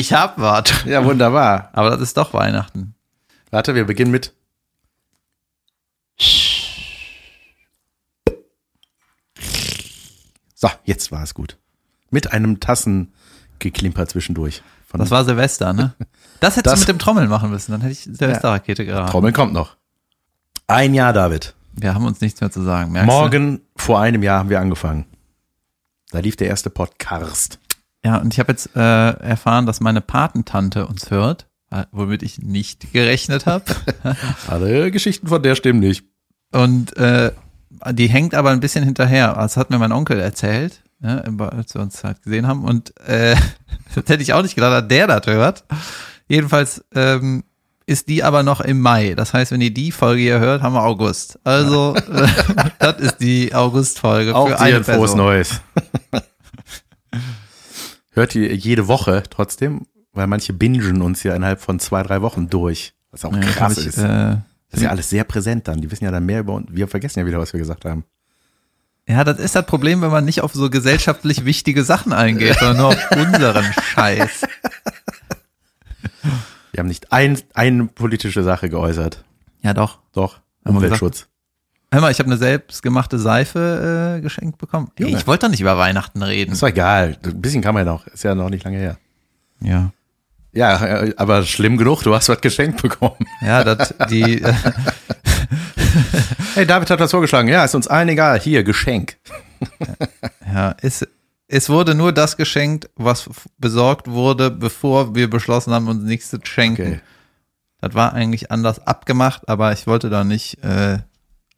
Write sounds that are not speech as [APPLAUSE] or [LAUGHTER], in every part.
Ich hab was. Ja, wunderbar. Aber das ist doch Weihnachten. Warte, wir beginnen mit. So, jetzt war es gut. Mit einem Tassengeklimper zwischendurch. Das war Silvester, ne? [LAUGHS] Das hättest Das- du mit dem Trommeln machen müssen, dann hätte ich Silvesterrakete geraten. Trommeln kommt noch. Ein Jahr, David. Wir haben uns nichts mehr zu sagen. Merkst Du? Morgen vor einem Jahr haben wir angefangen. Da lief der erste Podcast. Ja, und ich habe jetzt äh, erfahren, dass meine Patentante uns hört, äh, womit ich nicht gerechnet habe. [LAUGHS] Alle Geschichten von der stimmen nicht. Und äh, die hängt aber ein bisschen hinterher. Das hat mir mein Onkel erzählt, ne, als wir uns halt gesehen haben. Und äh, [LAUGHS] das hätte ich auch nicht gedacht, dass der das hört. Jedenfalls ähm, ist die aber noch im Mai. Das heißt, wenn ihr die Folge hier hört, haben wir August. Also, äh, [LAUGHS] das ist die August-Folge Auch für eine ein frohes. Neues. Hört ihr jede Woche trotzdem, weil manche bingen uns ja innerhalb von zwei, drei Wochen durch. Was auch Ja, das krass ich, ist. äh, das ist ja alles sehr präsent dann. Die wissen ja dann mehr über uns. Wir vergessen ja wieder, was wir gesagt haben. Ja, das ist das Problem, wenn man nicht auf so gesellschaftlich wichtige Sachen eingeht, sondern nur auf unseren Scheiß. Wir haben nicht ein, eine politische Sache geäußert. Ja, doch. Doch, Umweltschutz. Hör mal, ich habe eine selbstgemachte Seife äh, geschenkt bekommen. Ey, ich wollte doch nicht über Weihnachten reden. Ist doch egal. Ein bisschen kann man ja noch. Ist ja noch nicht lange her. Ja. Ja, äh, aber schlimm genug. Du hast was geschenkt bekommen. Ja, das, die, äh, [LAUGHS] [LAUGHS] Hey, David hat was vorgeschlagen. Ja, ist uns allen egal. Hier, Geschenk. ja, es, es wurde nur das geschenkt, was besorgt wurde, bevor wir beschlossen haben, uns nichts zu schenken. Okay. Das war eigentlich anders abgemacht, aber ich wollte da nicht äh,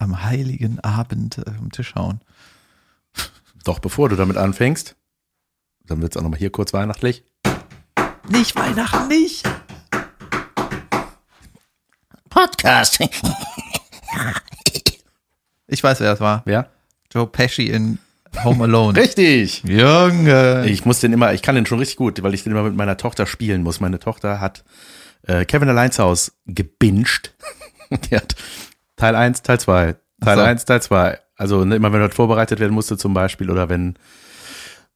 am heiligen Abend äh, am Tisch hauen. Doch bevor du damit anfängst, dann wird's auch nochmal hier kurz weihnachtlich. Nicht Weihnachten, nicht. Podcast. Ich weiß, wer das war. Wer? Joe Pesci in Home Alone. [LAUGHS] Richtig. Junge. Ich muss den immer, ich kann den schon richtig gut, weil ich den immer mit meiner Tochter spielen muss. Meine Tochter hat äh, Kevin Alleins Haus gebinged. [LAUGHS] Die hat Teil 1, Teil 2, Teil so. 1, Teil 2. Also ne, immer wenn dort vorbereitet werden musste zum Beispiel oder wenn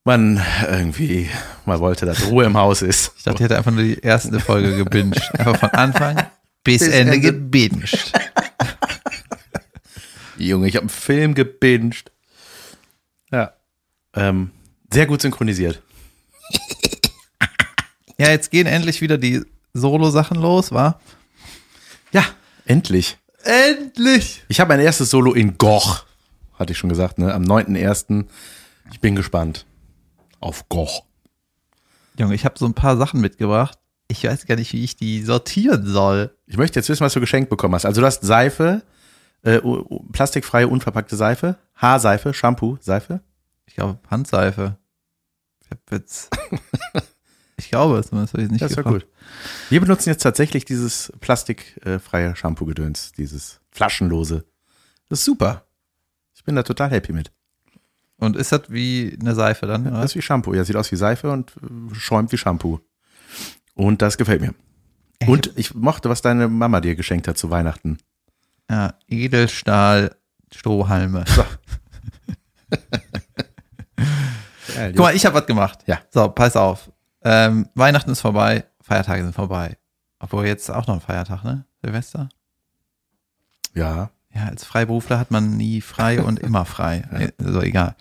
man irgendwie mal wollte, dass Ruhe im Haus ist. Ich dachte, die hätte einfach nur die erste Folge gebinged. [LAUGHS] Einfach von Anfang bis, Bis Ende, Ende. gebinged. Junge, ich habe einen Film gebinged. Ja. Ähm, sehr gut synchronisiert. Ja, jetzt gehen endlich wieder die Solo-Sachen los, wa? Ja, endlich. Endlich! Ich habe mein erstes Solo in Goch, hatte ich schon gesagt, ne? Am 9.1. Ich bin gespannt. Auf Goch. Junge, ich habe so ein paar Sachen mitgebracht. Ich weiß gar nicht, wie ich die sortieren soll. Ich möchte jetzt wissen, was du geschenkt bekommen hast. Also du hast Seife, äh, plastikfreie, unverpackte Seife, Haarseife, Shampoo, Seife. Ich glaube, Handseife. Ich hab jetzt. [LAUGHS] ich glaube, zumindest habe ich nicht Das ja gefragt. gut. Wir benutzen jetzt tatsächlich dieses plastikfreie Shampoo-Gedöns, dieses flaschenlose. Das ist super. Ich bin da total happy mit. Und ist das wie eine Seife dann? Oder? Das ist wie Shampoo. Ja, sieht aus wie Seife und äh, schäumt wie Shampoo. Und das gefällt mir. Und ich mochte, was deine Mama dir geschenkt hat zu Weihnachten. Ja, Edelstahl, Strohhalme. [LAUGHS] Guck mal, ich habe was gemacht. Ja. So, pass auf. Ähm, Weihnachten ist vorbei, Feiertage sind vorbei. Obwohl jetzt auch noch ein Feiertag, ne? Silvester? Ja. Ja, als Freiberufler hat man nie frei [LAUGHS] und immer frei. Äh, So, egal.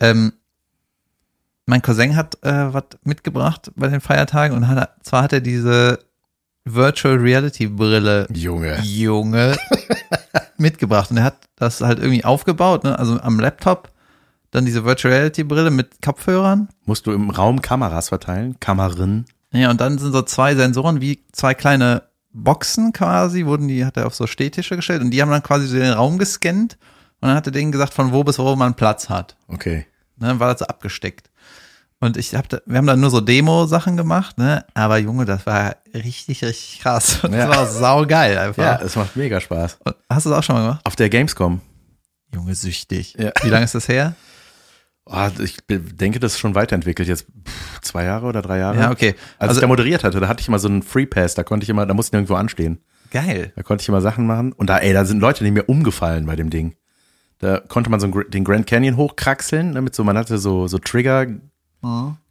Ähm, mein Cousin hat äh, was mitgebracht bei den Feiertagen und hat, zwar hat er diese Virtual Reality Brille Junge. Junge [LAUGHS] mitgebracht und er hat das halt irgendwie aufgebaut, ne? also am Laptop dann diese Virtual Reality Brille mit Kopfhörern. Musst du im Raum Kameras verteilen? Kamerin. Ja, und dann sind so zwei Sensoren wie zwei kleine Boxen quasi, wurden die, hat er auf so Stehtische gestellt und die haben dann quasi so den Raum gescannt und dann hat er denen gesagt, von wo bis wo man Platz hat. Okay. Ne, dann war das so abgesteckt. Und ich hab da, wir haben dann nur so Demo-Sachen gemacht, ne? Aber Junge, das war richtig, richtig krass. [LAUGHS] Und Ja. Das war saugeil einfach. Ja, es macht mega Spaß. Und Hast du das auch schon mal gemacht? Auf der Gamescom. Junge, süchtig. Ja. Wie lange ist das her? Oh, ich denke, das ist schon weiterentwickelt. Jetzt pff, zwei Jahre oder drei Jahre. Ja, okay. Als Also, ich da moderiert hatte, da hatte ich immer so einen Free Pass, da konnte ich immer, da musste ich nirgendwo anstehen. geil. Da konnte ich immer Sachen machen. Und da, ey, da sind Leute, die mir umgefallen bei dem Ding. Da konnte man so den Grand Canyon hochkraxeln, ne, mit so, man hatte so, so Trigger,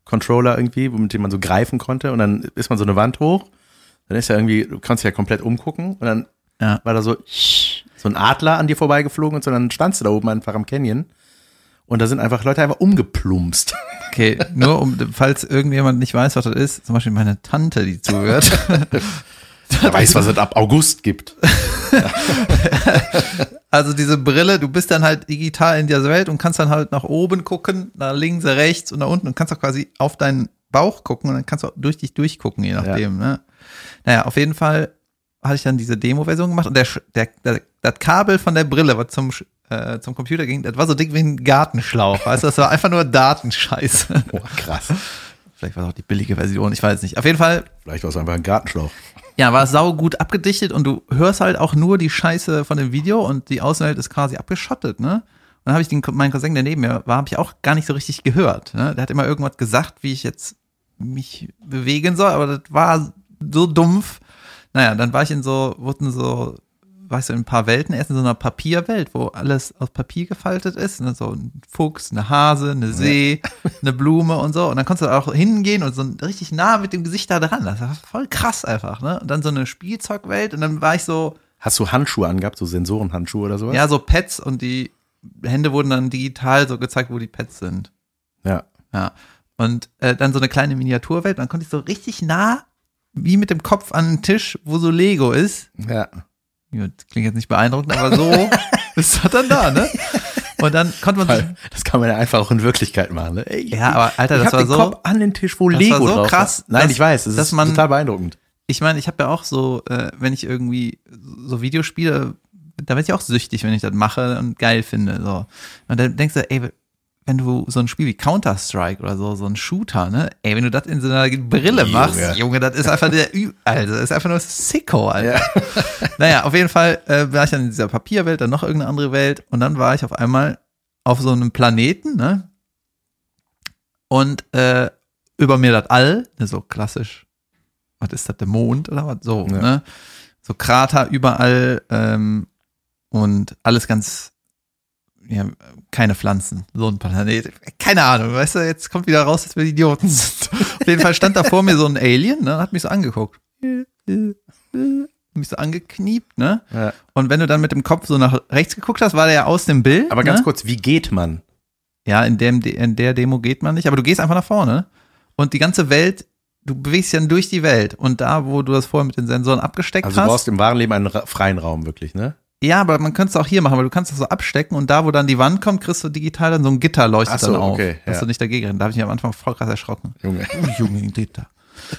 Controller irgendwie, mit dem man so greifen konnte und dann ist man so eine Wand hoch. Dann ist ja irgendwie, du kannst ja komplett umgucken und dann Ja. war da so, so ein Adler an dir vorbeigeflogen und so dann standst du da oben einfach am Canyon. Und da sind einfach Leute einfach umgeplumpst. Okay, nur um, falls irgendjemand nicht weiß, was das ist, zum Beispiel meine Tante, die zuhört. [LAUGHS] Wer weiß, was es ab August gibt. [LAUGHS] Also diese Brille, du bist dann halt digital in dieser Welt und kannst dann halt nach oben gucken, nach links, rechts und nach unten und kannst auch quasi auf deinen Bauch gucken und dann kannst du auch durch dich durchgucken, je nachdem. Ne? Naja, auf jeden Fall hatte ich dann diese Demo-Version gemacht und der, der, der, das Kabel von der Brille, was zum, äh, zum Computer ging, das war so dick wie ein Gartenschlauch. Weißt du, das war einfach nur Datenscheiße. [LAUGHS] Oh, krass. Vielleicht war es auch die billige Version, ich weiß nicht. Auf jeden Fall Vielleicht war es einfach ein Gartenschlauch. ja, war sau gut abgedichtet und du hörst halt auch nur die Scheiße von dem Video und die Außenwelt ist quasi abgeschottet, ne? Und dann habe ich den, meinen Cousin, der neben mir war, habe ich auch gar nicht so richtig gehört. Ne? Der hat immer irgendwas gesagt, wie ich jetzt mich bewegen soll, aber das war so dumpf. Naja, dann war ich in so, wurden so, weißt du, in ein paar Welten, erst in so einer Papierwelt, wo alles aus Papier gefaltet ist. Ne? So ein Fuchs, eine Hase, eine See, eine Blume und so. Und dann konntest du auch hingehen und so richtig nah mit dem Gesicht da dran. Das war voll krass einfach, ne? Und dann so eine Spielzeugwelt und dann war ich so, Hast du Handschuhe angehabt, so Sensorenhandschuhe oder sowas? ja, so Pets und die Hände wurden dann digital so gezeigt, wo die Pets sind. Ja. Ja. Und äh, dann so eine kleine Miniaturwelt. Dann konnte ich so richtig nah, wie mit dem Kopf an den Tisch, wo so Lego ist. Ja. Ja, das klingt jetzt nicht beeindruckend, aber so [LAUGHS] ist das dann da, ne? Und dann konnte man sich, das kann man ja einfach auch in Wirklichkeit machen. Ne? Ey, Ja, aber Alter, das war so- Kopf an den Tisch, wo das Lego war so drauf krass, war. Nein, dass- ich weiß, es dass ist man- total beeindruckend. ich meine, ich habe ja auch so, äh, wenn ich irgendwie so Videospiele, da werde ich auch süchtig, wenn ich das mache und geil finde. So. Und dann denkst du, ey, wenn du so ein Spiel wie Counter-Strike oder so, so ein Shooter, ne? Ey, wenn du das in so einer Brille Junge. machst, Junge, das ist einfach der, Ü also, das ist einfach nur Sicko, Alter. [LAUGHS] Naja, auf jeden Fall äh, war ich dann in dieser Papierwelt, dann noch irgendeine andere Welt und dann war ich auf einmal auf so einem Planeten, ne? Und äh, über mir das All, ne, so klassisch, was ist das, der Mond oder was? So, Ja. ne? So Krater überall ähm, und alles ganz, ja, keine Pflanzen, so ein Planet. Keine Ahnung, weißt du, jetzt kommt wieder raus, dass wir Idioten sind. Auf jeden Fall stand da vor mir so ein Alien, ne, hat mich so angeguckt. Mich so angekniept, ne? Ja. Und wenn du dann mit dem Kopf so nach rechts geguckt hast, war der ja aus dem Bild. Aber ganz ne? kurz, wie geht man? Ja, in, dem, in der Demo geht man nicht, aber du gehst einfach nach vorne. Und die ganze Welt, du bewegst dich dann durch die Welt. Und da, wo du das vorher mit den Sensoren abgesteckt Also du hast. brauchst im wahren Leben einen freien Raum, wirklich, ne? Ja, aber man könnte es auch hier machen, weil du kannst das so abstecken und da, wo dann die Wand kommt, kriegst du digital dann so ein Gitter leuchtet so, dann auf. okay, dass ja. du nicht dagegen rennst. Da habe ich mich am Anfang voll krass erschrocken. Junge. [LAUGHS] Junge, Gitter.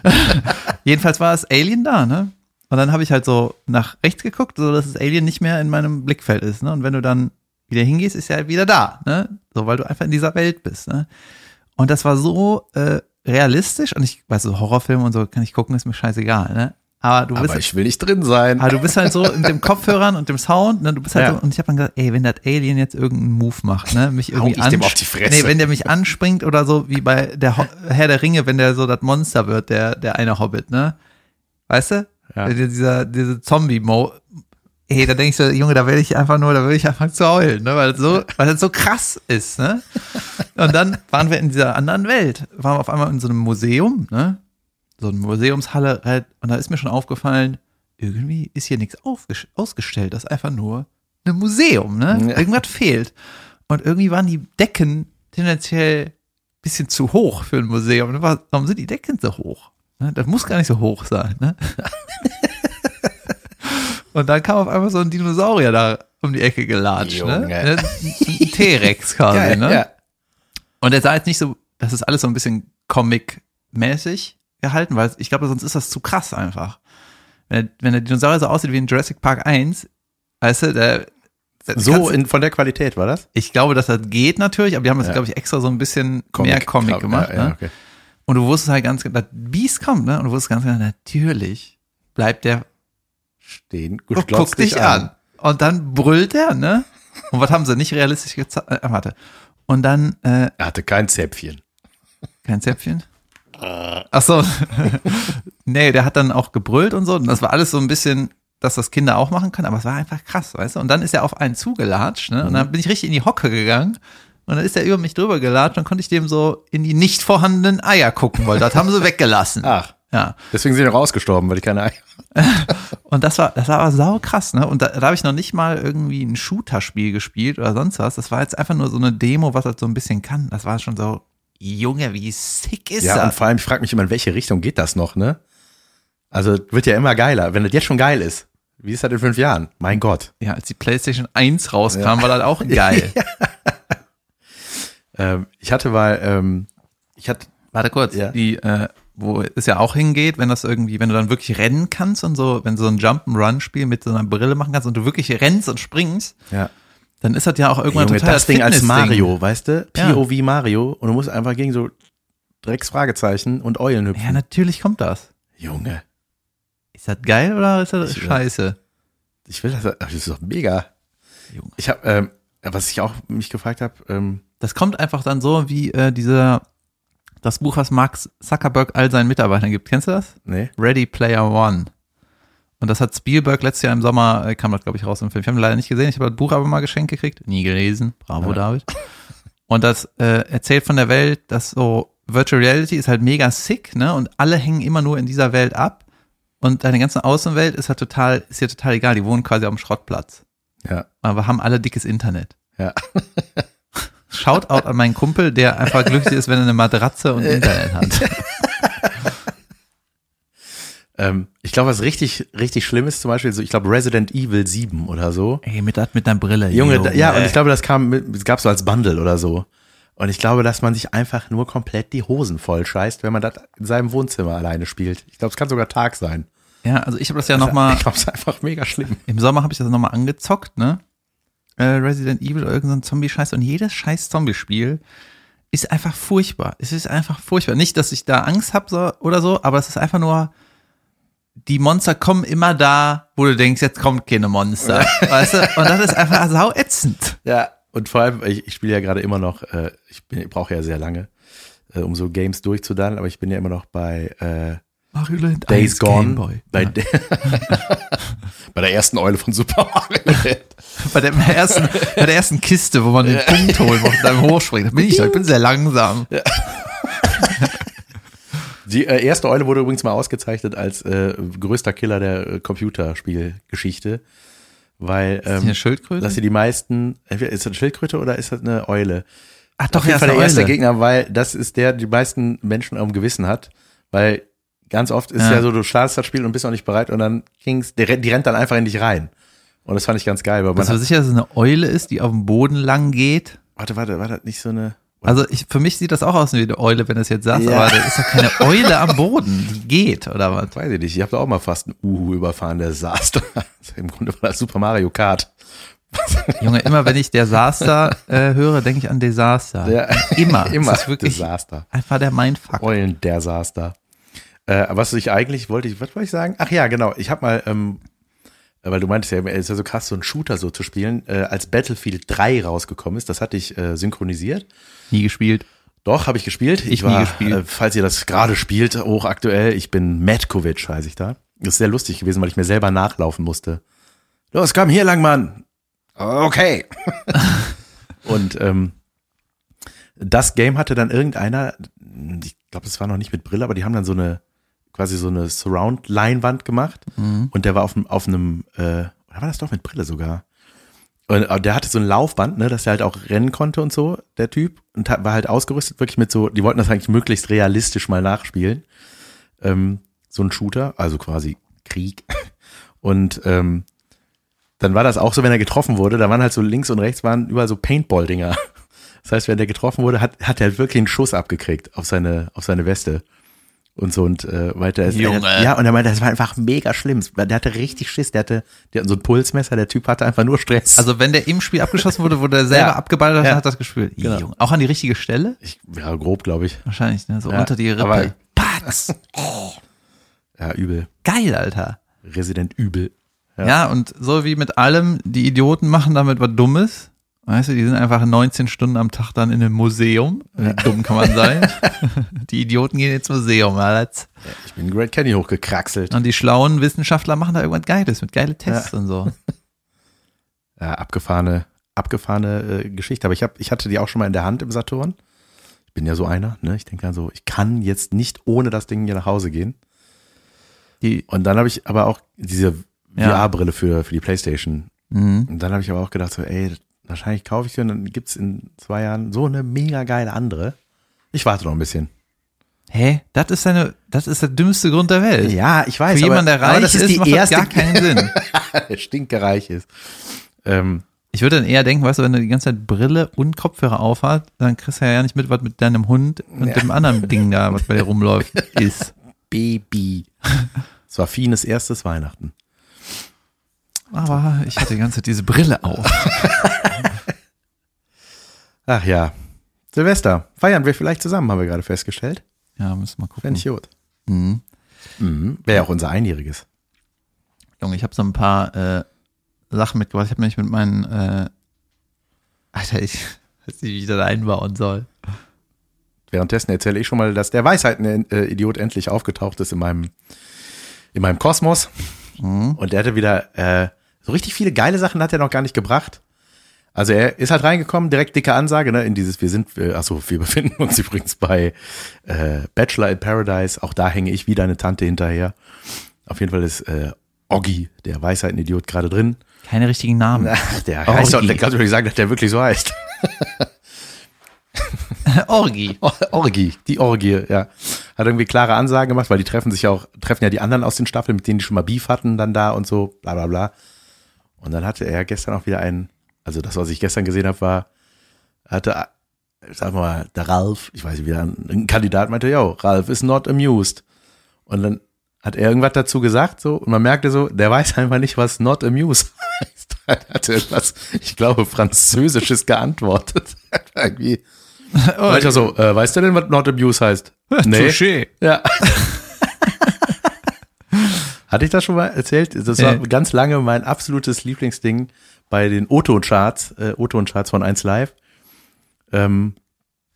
[LAUGHS] Jedenfalls war das Alien da, ne? Und dann habe ich halt so nach rechts geguckt, so dass das Alien nicht mehr in meinem Blickfeld ist, ne? Und wenn du dann wieder hingehst, ist er halt wieder da, ne? So, weil du einfach in dieser Welt bist, ne? Und das war so äh, realistisch und ich weiß so Horrorfilme und so kann ich gucken, ist mir scheißegal, ne? Aber du bist Aber ich will nicht drin sein. aber du bist halt so mit dem Kopfhörern und dem Sound, ne, du bist halt Ja. so, und ich habe dann gesagt, ey, wenn das Alien jetzt irgendeinen Move macht, ne, mich irgendwie ich dem auf die Fresse. Nee, wenn der mich anspringt oder so, wie bei der Ho Herr der Ringe, wenn der so das Monster wird, der, der eine Hobbit, ne? Weißt du? Ja. Dieser, diese Zombie-Mo. Ey, da denke ich so, Junge, da werde ich einfach nur, da würde ich anfangen zu heulen, ne? Weil das so, weil das so krass ist, ne? Und dann waren wir in dieser anderen Welt, waren wir auf einmal in so einem Museum, ne? So eine Museumshalle, halt, und da ist mir schon aufgefallen, irgendwie ist hier nichts ausgestellt, das ist einfach nur ein Museum, ne? Ja. Irgendwas fehlt. Und irgendwie waren die Decken tendenziell ein bisschen zu hoch für ein Museum. War- Warum sind die Decken so hoch? Ne? Das muss gar nicht so hoch sein, ne? [LAUGHS] Und dann kam auf einmal so ein Dinosaurier da um die Ecke gelatscht, ne? Junge. Ein ein T-Rex quasi, [LAUGHS] ja, ne? ja. Und er sah jetzt nicht so, das ist alles so ein bisschen Comic-mäßig gehalten, weil ich glaube, sonst ist das zu krass einfach. Wenn, der- wenn der Dinosaurier so aussieht wie in Jurassic Park 1, weißt du, der, So in, von der Qualität war das? ich glaube, dass das geht natürlich, aber die haben das, Ja. glaube ich, extra so ein bisschen mehr Comic gemacht. Ja, ja, ne? okay. Und du wusstest halt ganz genau, das Biest kommt, ne? Und du wusstest ganz genau, natürlich bleibt der Stehen, und guckt dich an. Und dann brüllt er, ne? Und was haben sie nicht realistisch gezeigt? Äh, warte. Und dann, äh, Er hatte kein Zäpfchen. Kein Zäpfchen? Ach so. [LAUGHS] nee, der hat dann auch gebrüllt und so. Und das war alles so ein bisschen, dass das Kinder auch machen können, aber es war einfach krass, weißt du? Und dann ist er auf einen zugelatscht, ne? Und dann bin ich richtig in die Hocke gegangen. Und dann ist er über mich drüber gelatscht und konnte ich dem so in die nicht vorhandenen Eier gucken, weil das haben sie weggelassen. [LAUGHS] Ach, Ja. deswegen sind die auch ausgestorben, weil ich keine Eier. [LAUGHS] Und das war, das war aber sau krass, ne? Und da, da habe ich noch nicht mal irgendwie ein Shooter-Spiel gespielt oder sonst was. Das war jetzt einfach nur so eine Demo, was das so ein bisschen kann. Das war schon so, Junge, wie sick ist Ja, und das? vor allem, ich frage mich immer, in welche Richtung geht das noch, ne? Also, wird ja immer geiler. Wenn das jetzt schon geil ist, wie ist das in fünf Jahren? Mein Gott. Ja, als die PlayStation 1 rauskam, war das auch geil. [LAUGHS] Ähm, ich hatte mal, ähm, ich hatte, Warte kurz, Ja. die, äh, wo es ja auch hingeht, wenn das irgendwie, wenn du dann wirklich rennen kannst und so, wenn du so ein Jump'n'Run-Spiel mit so einer Brille machen kannst und du wirklich rennst und springst, ja, dann ist das ja auch irgendwann Junge, total das Ding als. Mario, weißt du? Ja. POV Mario und du musst einfach gegen so Drecksfragezeichen und Eulen hüpfen. Ja, natürlich kommt das. Junge, Ist das geil oder ist das Ich- scheiße? ich will das, das ist doch mega. Junge. Ich habe, ähm, was ich auch mich gefragt habe, ähm, Das kommt einfach dann so wie äh, dieser, das Buch, was Mark Zuckerberg all seinen Mitarbeitern gibt. Kennst du das? nee, Ready Player One. Und das hat Spielberg letztes Jahr im Sommer, äh, kam das glaube ich raus im Film. Ich habe ihn leider nicht gesehen, ich habe das Buch aber mal geschenkt gekriegt. Nie gelesen. Bravo, Ja. David. Und das äh, erzählt von der Welt, dass so Virtual Reality ist halt mega sick, ne? Und alle hängen immer nur in dieser Welt ab. Und deine ganze Außenwelt ist halt total, ist dir total egal. Die wohnen quasi auf dem Schrottplatz. ja, Aber haben alle dickes Internet. ja. Shoutout an meinen Kumpel, der einfach glücklich [LAUGHS] ist, wenn er eine Matratze und Internet hat. [LAUGHS] Ähm, ich glaube, was richtig, richtig schlimm ist, zum Beispiel, so, ich glaube, Resident Evil 7 oder so. Ey, mit, mit einer Brille. Junge, da, ja, und ich glaube, das kam, es gab so als Bundle oder so. Und ich glaube, dass man sich einfach nur komplett die Hosen voll scheißt, wenn man das in seinem Wohnzimmer alleine spielt. Ich glaube, es kann sogar Tag sein. Ja, also ich habe das ja nochmal, [LAUGHS] Ich glaube, es ist einfach mega schlimm. im Sommer habe ich das nochmal angezockt, ne? Äh, Resident Evil oder irgendein Zombie-Scheiß und jedes scheiß Zombie-Spiel ist einfach furchtbar. Es ist einfach furchtbar. Nicht, dass ich da Angst habe so, oder so, aber es ist einfach nur, die Monster kommen immer da, wo du denkst, jetzt kommt keine Monster. [LAUGHS] weißt du? Und das ist einfach sau ätzend. Ja. Und vor allem, ich, ich spiele ja gerade immer noch, äh, ich, bin- ich brauche ja sehr lange, äh, um so Games durchzudannen, aber ich bin ja immer noch bei äh, Mario Land Days 1 Gone. Gameboy. Bei, Ja. de- [LAUGHS] bei der ersten Eule von Super Mario. Bei, dem ersten, bei der ersten Kiste, wo man den Punkt holen muss und dann hochspringt. Da bin ich ich bin sehr langsam. Die äh, erste Eule wurde übrigens mal ausgezeichnet als äh, größter Killer der äh, Computerspielgeschichte, weil Ist die ähm, eine Schildkröte? dass sie die meisten, entweder ist das eine Schildkröte oder ist das eine Eule? Ach doch, ja, ist der erste Eule. Gegner, weil das ist der, die meisten Menschen am Gewissen hat, weil ganz oft ist Ja. ja, so, du startest das Spiel und bist noch nicht bereit und dann der, rennt- die rennt dann einfach in dich rein. Und das fand ich ganz geil, weil man Bist du sicher, dass es eine Eule ist, die auf dem Boden lang geht? warte, warte, war das nicht so eine, Also ich, für mich sieht das auch aus wie eine Eule, wenn du es jetzt sagst, Ja. aber da ist doch keine [LAUGHS] Eule am Boden, die geht, oder was? weiß ich nicht, ich habe da auch mal fast ein Uhu überfahren, der saß da. [LAUGHS] Im Grunde war das Super Mario Kart. [LAUGHS] Junge, immer wenn ich Desaster äh, höre, denke ich an Desaster. Ja. Immer. Immer Das ist wirklich Desaster. einfach der Mindfuck. Eulen Desaster. Äh, was ich eigentlich wollte, ich, was wollte ich sagen? Ach ja, genau. Ich habe mal, ähm, weil du meintest ja, es ist ja so krass, so einen Shooter so zu spielen, äh, als Battlefield 3 rausgekommen ist, das hatte ich äh, synchronisiert. Nie gespielt. Doch, habe ich gespielt. Ich nie gespielt. Äh, falls ihr das gerade spielt, hochaktuell, ich bin Matkovic, heiße ich da. Das ist sehr lustig gewesen, weil ich mir selber nachlaufen musste. Los, komm hier lang, Mann. Okay. [LAUGHS] Und ähm, das Game hatte dann irgendeiner, ich glaube, es war noch nicht mit Brille, aber die haben dann so eine, quasi so eine Surround-Leinwand gemacht. Mhm. Und der war auf, auf einem, äh, oder war das doch mit Brille sogar? Und äh, der hatte so ein Laufband, ne, dass er halt auch rennen konnte und so, der Typ. Und war halt ausgerüstet wirklich mit so, die wollten das eigentlich möglichst realistisch mal nachspielen. Ähm, so ein Shooter, also quasi Krieg. [LAUGHS] Und ähm, dann war das auch so, wenn er getroffen wurde, da waren halt so links und rechts waren überall so Paintball-Dinger. [LAUGHS] Das heißt, wenn der getroffen wurde, hat, hat er halt wirklich einen Schuss abgekriegt auf seine, auf seine Weste. Und so und äh, weiter ist. Junge. Ja, und er meinte, das war einfach mega schlimm. Der hatte richtig Schiss, der hatte, der hatte so ein Pulsmesser, der Typ hatte einfach nur Stress. Also wenn der im Spiel abgeschossen wurde, wurde er selber [LAUGHS] Ja. abgeballert hat, Ja. hat das gespielt. Genau. Junge. Auch an die richtige Stelle? ich, ja, grob, glaube ich. Wahrscheinlich, ne? So Ja, unter die Rippe. aber- Patz. Ja, übel. Geil, Alter. Resident übel. Ja. Ja. und so wie mit allem, die Idioten machen damit was Dummes. Weißt du, die sind einfach 19 Stunden am Tag dann in einem Museum. Wie dumm kann man sein? [LAUGHS] die Idioten gehen ins Museum, Alter. Ich bin Great Canyon hochgekraxelt. Und die schlauen Wissenschaftler machen da irgendwas Geiles mit geile Tests und so. [LAUGHS] Ja, abgefahrene, abgefahrene äh, Geschichte. Aber ich, hab, ich hatte die auch schon mal in der Hand im Saturn. Ich bin ja so einer, ne? Ich denke also, ich kann jetzt nicht ohne das Ding hier nach Hause gehen. Die, Und dann habe ich aber auch diese Ja. VR-Brille für, für die Playstation. mhm. Und dann habe ich aber auch gedacht, so, ey, wahrscheinlich kaufe ich die und dann gibt's in zwei Jahren so eine mega geile andere. Ich warte noch ein bisschen. Hä? Das ist eine, das ist der dümmste Grund der Welt. Ja, ich weiß. Für jemanden, der reich das ist, ist die macht erste, das gar keinen Sinn. [LAUGHS] der stinkereich ist. Ähm, Ich würde dann eher denken, weißt du, wenn du die ganze Zeit Brille und Kopfhörer aufhast, dann kriegst du ja nicht mit, was mit deinem Hund und Ja. dem anderen Ding da, was bei dir rumläuft, [LAUGHS] ist. Baby. Es war Fines erstes Weihnachten. Aber ich hatte die ganze Zeit diese Brille auf. Ach ja. Silvester. Feiern wir vielleicht zusammen, haben wir gerade festgestellt. Ja, müssen wir gucken. Fände ich gut. Mhm. Mhm. Wäre ja auch unser Einjähriges. Junge, ich habe so ein paar äh, Sachen mitgebracht. Ich habe nämlich mit meinen, äh, Alter, ich [LAUGHS] weiß nicht, wie ich das einbauen soll. Währenddessen erzähle ich schon mal, dass der Weisheiten-Idiot endlich aufgetaucht ist in meinem, in meinem Kosmos. Mhm. Und der hatte wieder äh, so richtig viele geile Sachen hat er noch gar nicht gebracht. Also er ist halt reingekommen, direkt dicke Ansage, ne, in dieses, wir sind, äh, achso, wir [LAUGHS] befinden uns übrigens bei äh, Bachelor in Paradise, auch da hänge ich wie deine Tante hinterher. Auf jeden Fall ist äh, Oggi, der Weisheiten-Idiot, gerade drin. Keine richtigen Namen. Ach, der heißt doch, der kannst du mir nicht sagen, dass der wirklich so heißt. [LAUGHS] Orgi. [LAUGHS] Orgie, die Orgie, ja. Hat irgendwie klare Ansagen gemacht, weil die treffen sich ja auch, treffen ja die anderen aus den Staffeln, mit denen die schon mal Beef hatten, dann da und so, bla bla bla. Und dann hatte er gestern auch wieder einen, also das, was ich gestern gesehen habe, war, hatte, sag mal, der Ralf, ich weiß nicht, wieder ein, Kandidat meinte, yo, Ralf is not amused. Und dann hat er irgendwas dazu gesagt, so, und man merkte so, der weiß einfach nicht, was not amused [LAUGHS] heißt. Er hat irgendwas, ich glaube, Französisches geantwortet. [LAUGHS] irgendwie. [LAUGHS] Weiter so, äh, weißt du denn, was not abuse heißt? Touché. Ja. Hatte ich das schon mal erzählt? Das war Nee. ganz lange mein absolutes Lieblingsding bei den O-Ton-Charts, äh, O-Ton-Charts von 1 Live. Ähm,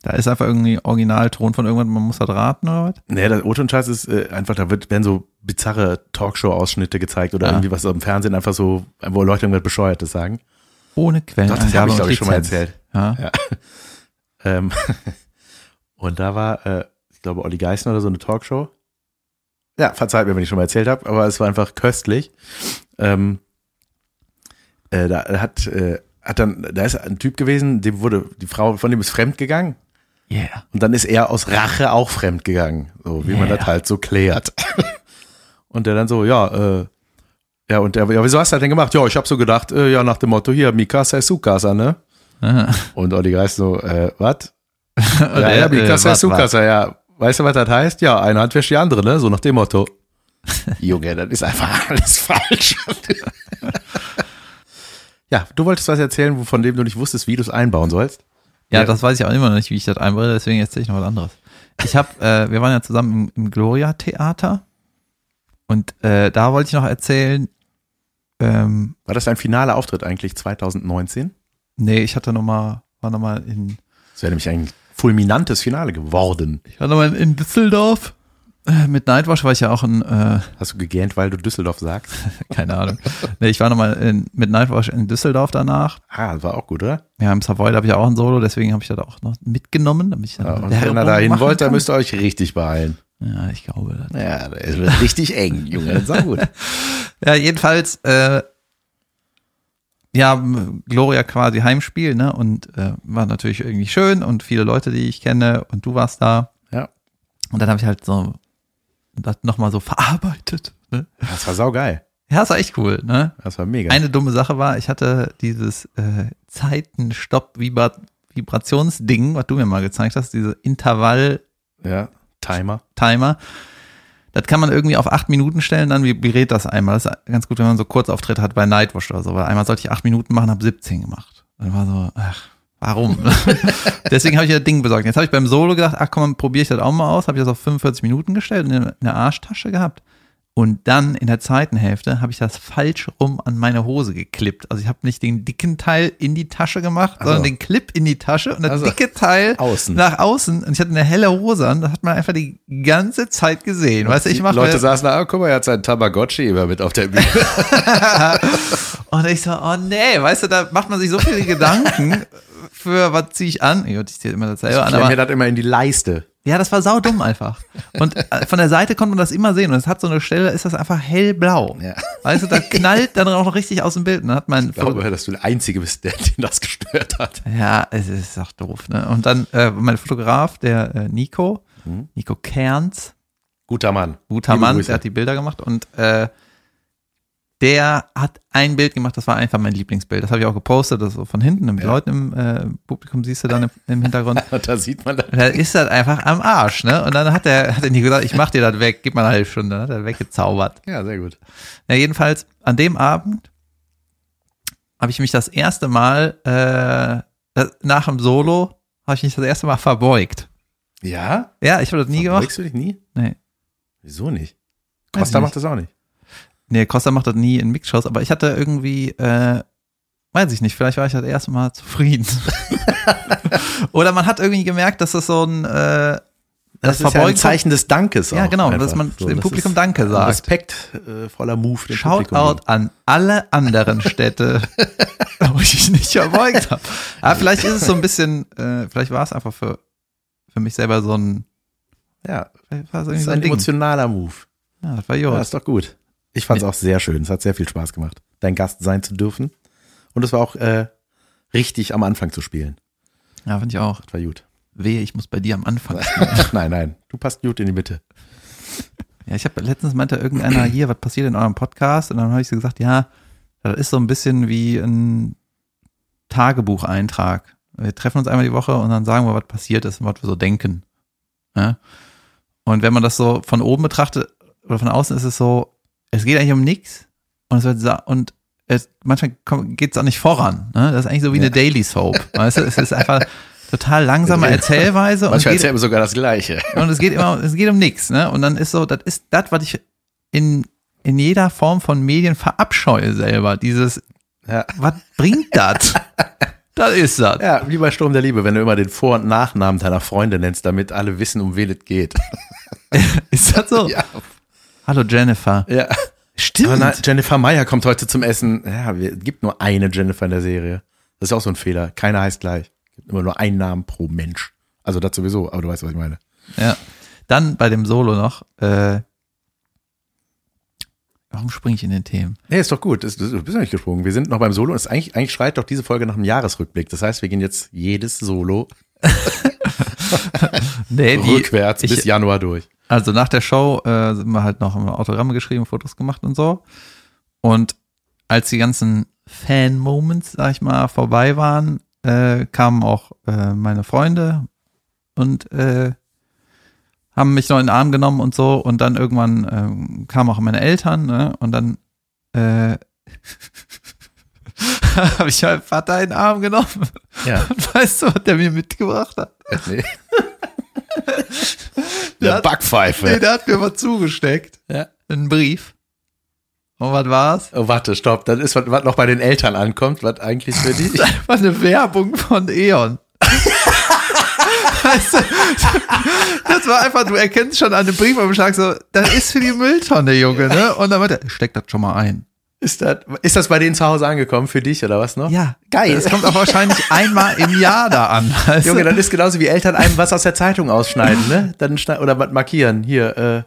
Da ist einfach irgendwie Originalton von irgendwann, man muss das raten oder was? nee, das O-Ton-Charts ist äh, einfach, da wird, werden so bizarre Talkshow-Ausschnitte gezeigt oder Ah. irgendwie was im Fernsehen einfach so, wo Leute irgendwas Bescheuertes sagen. Ohne Quellenangabe Doch, das habe ich, glaube ich, schon mal erzählt. Ja. Ja. [LAUGHS] Ähm, [LAUGHS] und da war, äh, ich glaube, Olli Geißen oder so eine Talkshow. Ja, verzeiht mir, wenn ich schon mal erzählt habe, aber es war einfach köstlich. Ähm, äh, da hat, äh, hat dann, da ist ein Typ gewesen, dem wurde, die Frau von dem ist fremd gegangen. Yeah. Und dann ist er aus Rache auch fremd gegangen. So, wie man Yeah. das halt so klärt. [LAUGHS] und der dann so, ja, äh, ja, und der, ja, wieso hast du das denn gemacht? Ja, ich habe so gedacht, äh, ja, nach dem Motto, hier, Mikasa ist Sukasa, ne? Aha. Und Olli Geist so, äh, was? [LAUGHS] Ja, ja, äh, Mikasa was, ist Sukasa, ja. Weißt du, was das heißt? Ja, eine Hand wäscht die andere, ne? So nach dem Motto. Junge, das ist einfach [LAUGHS] alles falsch. [LAUGHS] ja, du wolltest was erzählen, von dem du nicht wusstest, wie du es einbauen sollst. Ja, Ja. das weiß ich auch immer noch nicht, wie ich das einbringe, deswegen erzähle ich noch was anderes. Ich habe, äh, wir waren ja zusammen im, im Gloria-Theater und äh, da wollte ich noch erzählen, ähm, War das dein finaler Auftritt eigentlich 2019? nee, ich hatte noch mal, war noch mal in, Das wäre nämlich ein fulminantes Finale geworden. ich war noch mal in, Düsseldorf äh, mit Nightwash, war ich ja auch in, äh, Hast du gegähnt, weil du Düsseldorf sagst? [LAUGHS] keine Ahnung, nee, ich war noch mal in, mit Nightwash in Düsseldorf danach. Ah, das war auch gut, oder? Ja, im Savoy habe ich auch ein Solo, deswegen habe ich das auch noch mitgenommen, damit ich dann Ja, wenn ihr da hin wollt, dann müsst ihr euch richtig beeilen. Ja, ich glaube das. Ja, es wird richtig eng, Junge. Das ist auch gut. [LAUGHS] Ja, jedenfalls, äh, ja, Gloria quasi Heimspiel, ne? Und äh, war natürlich irgendwie schön und viele Leute, die ich kenne, und du warst da. Ja. Und dann habe ich halt so das nochmal so [LAUGHS] verarbeitet. Ne? Das war saugeil. Ja, das war echt cool, ne? Das war mega. Eine dumme Sache war, ich hatte dieses äh, Zeitenstopp-Vibrationsding, was du mir mal gezeigt hast, diese Intervall- ja, Timer. Timer. Das kann man irgendwie auf acht Minuten stellen, dann vibriert das einmal. Das ist ganz gut, wenn man so Kurzauftritte hat bei Nightwatch oder so, weil einmal sollte ich acht Minuten machen, habe 17 gemacht. Dann war so, ach, warum? [LAUGHS] Deswegen habe ich das Ding besorgt. Jetzt habe ich beim Solo gedacht, ach komm, probiere ich das auch mal aus. Habe ich das auf 45 Minuten gestellt und in der Arschtasche gehabt. Und dann in der zweiten Hälfte habe ich das falsch rum an meine Hose geklippt. Also ich habe nicht den dicken Teil in die Tasche gemacht, Also. sondern den Clip in die Tasche und das Also. dicke Teil Außen. nach außen. Und ich hatte eine helle Hose an, das hat man einfach die ganze Zeit gesehen. Weißt du, ich mache Leute saßen da, oh, guck mal, er hat seinen Tamagotchi immer mit auf der Bühne. [LAUGHS] Und ich so, oh nee, weißt du, da macht man sich so viele Gedanken [LAUGHS] für, was ziehe ich an? Ich ziehe immer dasselbe an, Ich mir das immer in die Leiste. Ja, das war saudumm einfach. Und äh, von der Seite konnte man das immer sehen und es hat so eine Stelle, ist das einfach hellblau. Ja. Weißt du, da knallt dann auch noch richtig aus dem Bild. Und dann hat mein Ich glaube, dass du der Einzige bist, der den das gestört hat. Ja, es ist auch doof, ne? Und dann äh, mein Fotograf, der äh, Nico, Nico Kerns, Guter Mann. guter Liebe Mann, Grüße. der hat die Bilder gemacht und äh, der hat ein Bild gemacht, das war einfach mein Lieblingsbild. Das habe ich auch gepostet, das so von hinten, im Ja. Leuten im äh, Publikum siehst du dann im, im Hintergrund. Und [LAUGHS] da sieht man das. Da ist das einfach am Arsch, ne? Und dann hat der, hat der Nico gesagt, ich mach dir das weg, gib mal eine halbe Stunde, dann hat er weggezaubert. Ja, sehr gut. Ja, jedenfalls, an dem Abend habe ich mich das erste Mal, äh, nach dem Solo, habe ich mich das erste Mal verbeugt. Ja? Ja, ich habe das nie gemacht. Verbeugst du dich nie? Nee. Wieso nicht? Costa macht das auch nicht. Nee, Costa macht das nie in Mixshows, aber ich hatte irgendwie, äh, weiß ich nicht, vielleicht war ich das erste Mal zufrieden. [LAUGHS] Oder man hat irgendwie gemerkt, dass das so ein, äh, Das, das ist ja ein Zeichen des Dankes. Ja, genau, einfach. dass man dem das Publikum Danke sagt. Respektvoller Move. dem Shoutout an alle anderen Städte, [LAUGHS] wo ich nicht verbeugt habe. Aber vielleicht ist es so ein bisschen, äh, vielleicht war es einfach für, für mich selber so ein, Ja, vielleicht war es das ist so ein ein emotionaler Move. Ja, das war Ja, gut. ist doch gut. Ich fand es auch sehr schön. Es hat sehr viel Spaß gemacht, dein Gast sein zu dürfen. Und es war auch äh, richtig am Anfang zu spielen. Ja, finde ich auch. Das war gut. Wehe, ich muss bei dir am Anfang. [LAUGHS] nein, nein. Du passt gut in die Mitte. Ja, ich habe letztens meinte irgendeiner hier, was passiert in eurem Podcast? Und dann habe ich so gesagt, ja, das ist so ein bisschen wie ein Tagebucheintrag. Wir treffen uns einmal die Woche und dann sagen wir, was passiert ist und was wir so denken. Ja? Und wenn man das so von oben betrachtet oder von außen ist es so, es geht eigentlich um nichts und es wird und es, manchmal geht es auch nicht voran. Ne? Das ist eigentlich so wie Ja. eine Daily Soap. Weißt du, es ist einfach total langsame Erzählweise Manchmal geht, erzählen wir sogar das Gleiche. und es geht immer, es geht um nichts, ne? Und dann ist so, das ist das, was ich in, in jeder Form von Medien verabscheue selber. Dieses, Ja. was bringt das? das ist das. Ja, wie bei Sturm der Liebe, wenn du immer den Vor- und Nachnamen deiner Freunde nennst, damit alle wissen, um wen es geht. [LAUGHS] Ist das so? Ja. Hallo Jennifer. ja. Stimmt. Nein, Jennifer Meyer kommt heute zum Essen. Ja, es gibt nur eine Jennifer in der Serie. Das ist auch so ein Fehler. Keiner heißt gleich. Es gibt immer nur einen Namen pro Mensch. Also das sowieso, aber du weißt, was ich meine. Ja. Dann bei dem Solo noch, äh, warum springe ich in den Themen? Nee, ist doch gut. Du bist noch nicht gesprungen. Wir sind noch beim Solo. Ist eigentlich, eigentlich schreit doch diese Folge nach einem Jahresrückblick. Das heißt, wir gehen jetzt jedes Solo [LAUGHS] Nee, rückwärts ich- bis Januar durch. Also nach der Show äh, sind wir halt noch Autogramme geschrieben, Fotos gemacht und so. Und als die ganzen Fan-Moments, sag ich mal, vorbei waren, äh, kamen auch äh, meine Freunde und äh, haben mich noch in den Arm genommen und so. Und dann irgendwann ähm, kamen auch meine Eltern ne? und dann äh, [LAUGHS] habe ich meinen Vater in den Arm genommen. Ja. Und weißt du, was der mir mitgebracht hat? Nee. [LAUGHS] Der Backpfeife. Nee, der hat mir was zugesteckt. Ja. Einen Brief. Und was war's? Oh, warte, stopp. Das ist, was, was noch bei den Eltern ankommt, was eigentlich für die. [LAUGHS] Das war eine Werbung von E.ON. weißt du, das war einfach, du erkennst schon an dem Briefumschlag so, das ist für die Mülltonne, Junge, ne? Und dann meinte er, steck das schon mal ein. Ist das, ist das bei denen zu Hause angekommen für dich oder was noch? Ja, Geil. Das kommt auch wahrscheinlich [LAUGHS] einmal im Jahr da an. Weißt Junge, das ist genauso wie Eltern einem was aus der Zeitung ausschneiden, ne? Dann oder was markieren. Hier, äh,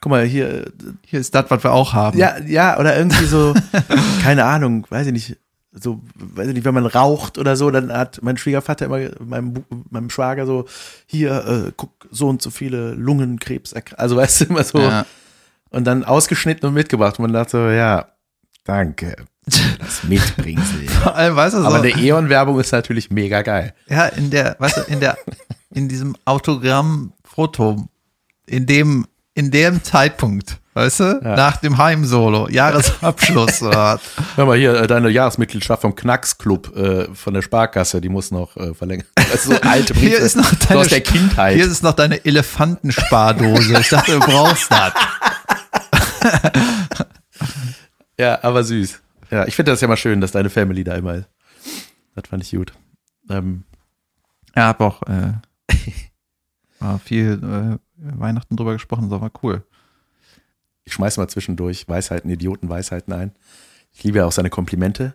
guck mal, hier, Hier ist das, was wir auch haben. ja, ja, oder irgendwie so, [LAUGHS] keine Ahnung, weiß ich nicht, so, weiß ich nicht, wenn man raucht oder so, dann hat mein Schwiegervater immer meinem, meinem Schwager so, hier, äh, guck, so und so viele Lungenkrebs, also weißt du, immer so, Ja. und dann ausgeschnitten und mitgebracht. Und man dachte so, ja, danke, [LAUGHS] das Mitbringsel. Vor allem, weißt du, so, Aber eine E.ON-Werbung ist natürlich mega geil. Ja, in der, weißt du, in der, in diesem Autogramm-Foto, in dem, in dem Zeitpunkt, weißt du, Ja. nach dem Heimsolo, Jahresabschluss. [LAUGHS] Hör mal hier, äh, deine Jahresmitgliedschaft vom Knacksclub äh, von der Sparkasse, die muss noch äh, verlängern. Das ist so alte Briefe. Hier ist noch deine, aus der Kindheit. hier ist noch deine Elefantenspardose. Ich dachte, du brauchst das. [LAUGHS] ja, aber süß. Ja, ich finde das ja mal schön, dass deine Family da immer ist. Das fand ich gut. Ähm, Ja, hab auch äh, [LAUGHS] war viel äh, Weihnachten drüber gesprochen, das war cool. ich schmeiß mal zwischendurch Weisheiten, Idioten, Weisheiten ein. Ich liebe ja auch seine Komplimente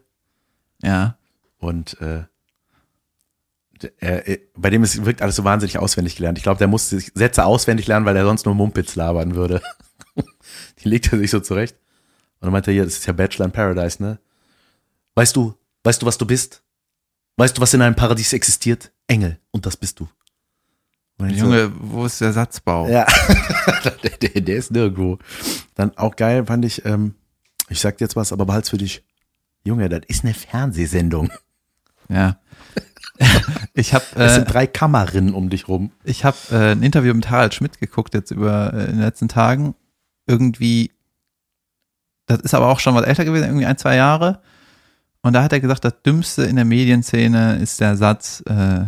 Ja. und äh, er, er, bei dem ist, wirkt alles so wahnsinnig auswendig gelernt. Ich glaube, der muss sich Sätze auswendig lernen, weil er sonst nur Mumpitz labern würde. [LAUGHS] Die legt er sich so zurecht. Und dann meinte er, hier, das ist ja Bachelor in Paradise, ne? Weißt du, weißt du, was du bist? Weißt du, was in einem Paradies existiert? Engel. Und das bist du. So, Junge, wo ist der Satzbau? ja, [LAUGHS] der, der, der ist nirgendwo. Dann auch geil fand ich, ähm, ich sag dir jetzt was, aber behalt's für dich. Junge, das ist eine Fernsehsendung. Ja. [LAUGHS] Ich habe Es äh, sind drei Kammerinnen um dich rum. ich hab, äh, ein Interview mit Harald Schmidt geguckt jetzt über äh, in den letzten Tagen. Irgendwie, das ist aber auch schon was älter gewesen, irgendwie ein, zwei Jahre. Und da hat er gesagt, das Dümmste in der Medienszene ist der Satz, äh,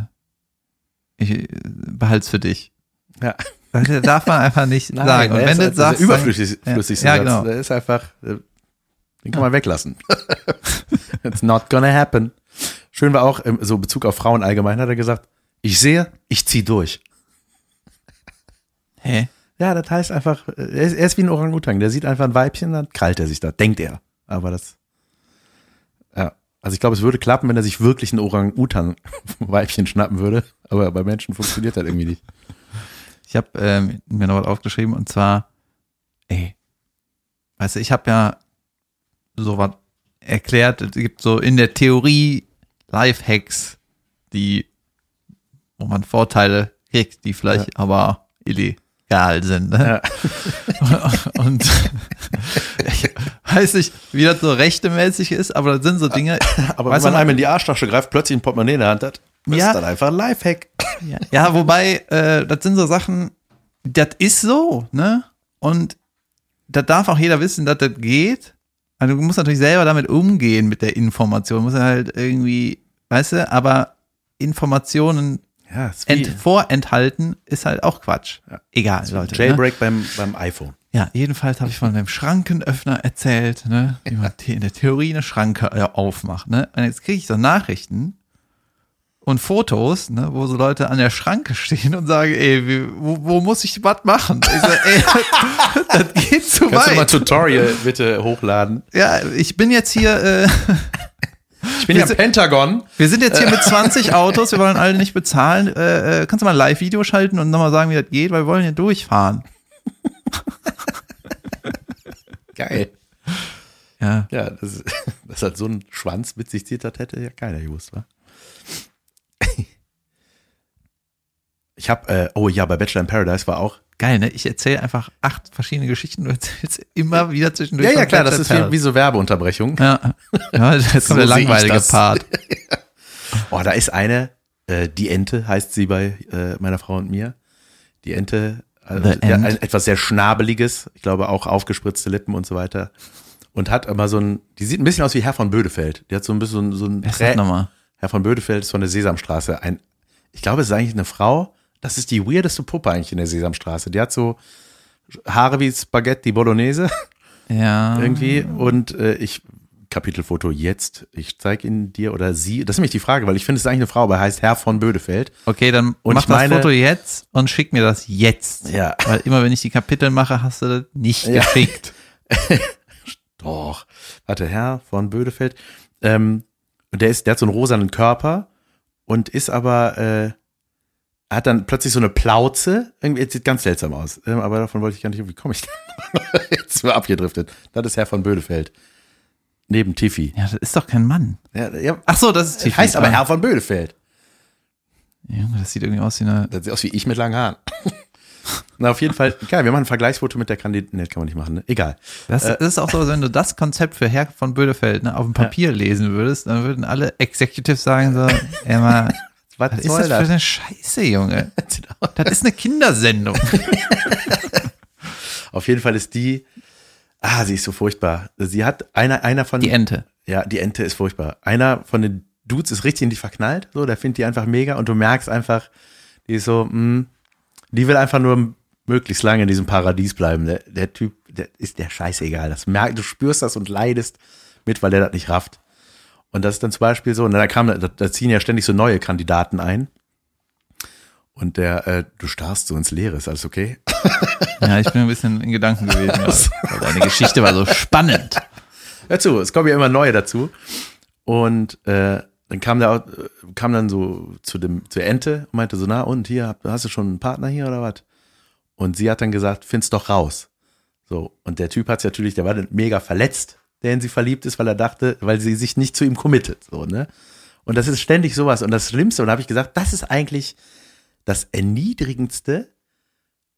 ich äh, behalt's für dich. Ja. Das darf man einfach nicht [LAUGHS] sagen. Und wenn ist, du halt sagst, überflüssig Ja, ja, Satz. genau. Der ist einfach, äh, den kann man weglassen. [LAUGHS] It's not gonna happen. Schön war auch, im so Bezug auf Frauen allgemein, hat er gesagt, ich sehe, ich zieh durch. hä? Ja, das heißt einfach, er ist, er ist wie ein Orang-Utang. Der sieht einfach ein Weibchen, dann krallt er sich da, denkt er. Aber das, ja. Also ich glaube, es würde klappen, wenn er sich wirklich ein Orang-Utang-Weibchen schnappen würde. Aber bei Menschen funktioniert das irgendwie nicht. Ich habe ähm, mir noch was aufgeschrieben und zwar, ey, weißt du, ich habe ja so was erklärt, es gibt so in der Theorie Lifehacks, die, wo man Vorteile kriegt, die vielleicht aber illegal sind. Ne? [LAUGHS] Und ich weiß nicht, wie das so rechtemäßig ist, aber das sind so Dinge. Aber wenn man einem in die Arschtasche greift, plötzlich ein Portemonnaie in der Hand hat, das Ja. ist dann einfach ein Lifehack. Ja, ja wobei, äh, das sind so Sachen, das ist so, ne? Und da darf auch jeder wissen, dass das geht. Also du musst natürlich selber damit umgehen mit der Information. Du musst halt irgendwie, weißt du, aber Informationen Ja, ent vorenthalten ist halt auch Quatsch. Egal, Leute. Ne? Jailbreak beim, beim iPhone. Ja, jedenfalls habe ich von einem Schrankenöffner erzählt, ne, wie man in der Theorie eine Schranke äh, aufmacht. Ne? Und jetzt kriege ich so Nachrichten und Fotos, ne, wo so Leute an der Schranke stehen und sagen, ey, wie, wo, wo muss ich was machen? Ich so, ey, [LAUGHS] das geht zu Kannst du mal ein weit. Tutorial bitte hochladen? Ja, ich bin jetzt hier, äh, Ich bin im Pentagon. wir sind jetzt hier mit 20 Autos, wir wollen alle nicht bezahlen. Äh, äh, kannst du mal ein Live-Video schalten und nochmal sagen, wie das geht, weil wir wollen hier durchfahren. [LAUGHS] Geil. Ja, Ja, das, [LAUGHS] das hat so einen Schwanz mit sich zieht, das hätte ja keiner gewusst, wa? [LAUGHS] Ich habe, äh, oh ja, bei Bachelor in Paradise war auch. Geil, ne? Ich erzähle einfach acht verschiedene Geschichten. Du erzählst immer wieder zwischendurch. Ja, ja, klar, das ist wie, wie so Werbeunterbrechung. Ja, ja das [LAUGHS] ist So der langweilige. Part. [LAUGHS] Oh, da ist eine, äh, die Ente heißt sie bei äh, meiner Frau und mir. Die Ente, also, The ja, ein, etwas sehr Schnabeliges, ich glaube auch aufgespritzte Lippen und so weiter. Und hat aber so ein, die sieht ein bisschen aus wie Herr von Bödefeld. Die hat so ein bisschen so ein Prä- nochmal? Herr von Bödefeld ist von der Sesamstraße. Ein, ich glaube, es ist eigentlich eine Frau. Das ist die weirdeste Puppe eigentlich in der Sesamstraße. Die hat so Haare wie Spaghetti Bolognese Ja. irgendwie. Und äh, ich, Kapitelfoto jetzt, ich zeige ihn dir oder sie. Das ist nämlich die Frage, weil ich finde, es ist eigentlich eine Frau, aber er heißt Herr von Bödefeld. Okay, dann Und mach meine- das Foto jetzt und schick mir das jetzt. Ja. Weil immer wenn ich die Kapitel mache, hast du das nicht Ja. geschickt. [LAUGHS] Doch. Warte, Herr von Bödefeld. Ähm, und der ist, der hat so einen rosanen Körper und ist aber, äh, hat dann plötzlich so eine Plauze. Irgendwie, es sieht ganz seltsam aus. Ähm, aber davon wollte ich gar nicht, wie komme ich denn? [LAUGHS] Jetzt wir abgedriftet. Das ist Herr von Bödefeld. Neben Tiffy. Ja, das ist doch kein Mann. Ja, ja, Ach so, das ist Tiffy. heißt aber Ah. Herr von Bödefeld. Junge, das sieht irgendwie aus wie eine. Das sieht aus wie ich mit langen Haaren. [LAUGHS] Na, auf jeden Fall, geil, wir machen ein Vergleichsfoto mit der Kandidatin. Nee, kann man nicht machen, ne? Egal. Das, Äh. das ist auch so, wenn du das Konzept für Herr von Bödefeld ne, auf dem Papier lesen würdest, dann würden alle Executives sagen so, [LAUGHS] ey mal, Was was ist das für eine Scheiße, Junge? [LAUGHS] Das ist eine Kindersendung. [LAUGHS] Auf jeden Fall ist die, ah, sie ist so furchtbar. Sie hat einer, einer von, Die Ente. ja, die Ente ist furchtbar. Einer von den Dudes ist richtig in die verknallt, so, der findet die einfach mega und du merkst einfach, die ist so, mh, die will einfach nur möglichst lange in diesem Paradies bleiben. Der, der Typ, der ist der scheißegal. Das merkt, du spürst das und leidest mit, weil der das nicht rafft. Und das ist dann zum Beispiel so, und da kam, da, da ziehen ja ständig so neue Kandidaten ein. Und der, äh, du starrst so ins Leere, ist alles okay? [LAUGHS] Ja, ich bin ein bisschen in Gedanken gewesen. Ja. Deine Geschichte war so spannend. Hör zu, es kommen ja immer neue dazu. Und äh, dann kam der kam dann so zu dem zur Ente und meinte so, na und hier hast du schon einen Partner hier oder was? Und sie hat dann gesagt, find's doch raus. So und der Typ hat's natürlich, der war dann mega verletzt, der in sie verliebt ist, weil er dachte, weil sie sich nicht zu ihm committet, so ne? Und das ist ständig sowas und das Schlimmste und da habe ich gesagt, das ist eigentlich das erniedrigendste,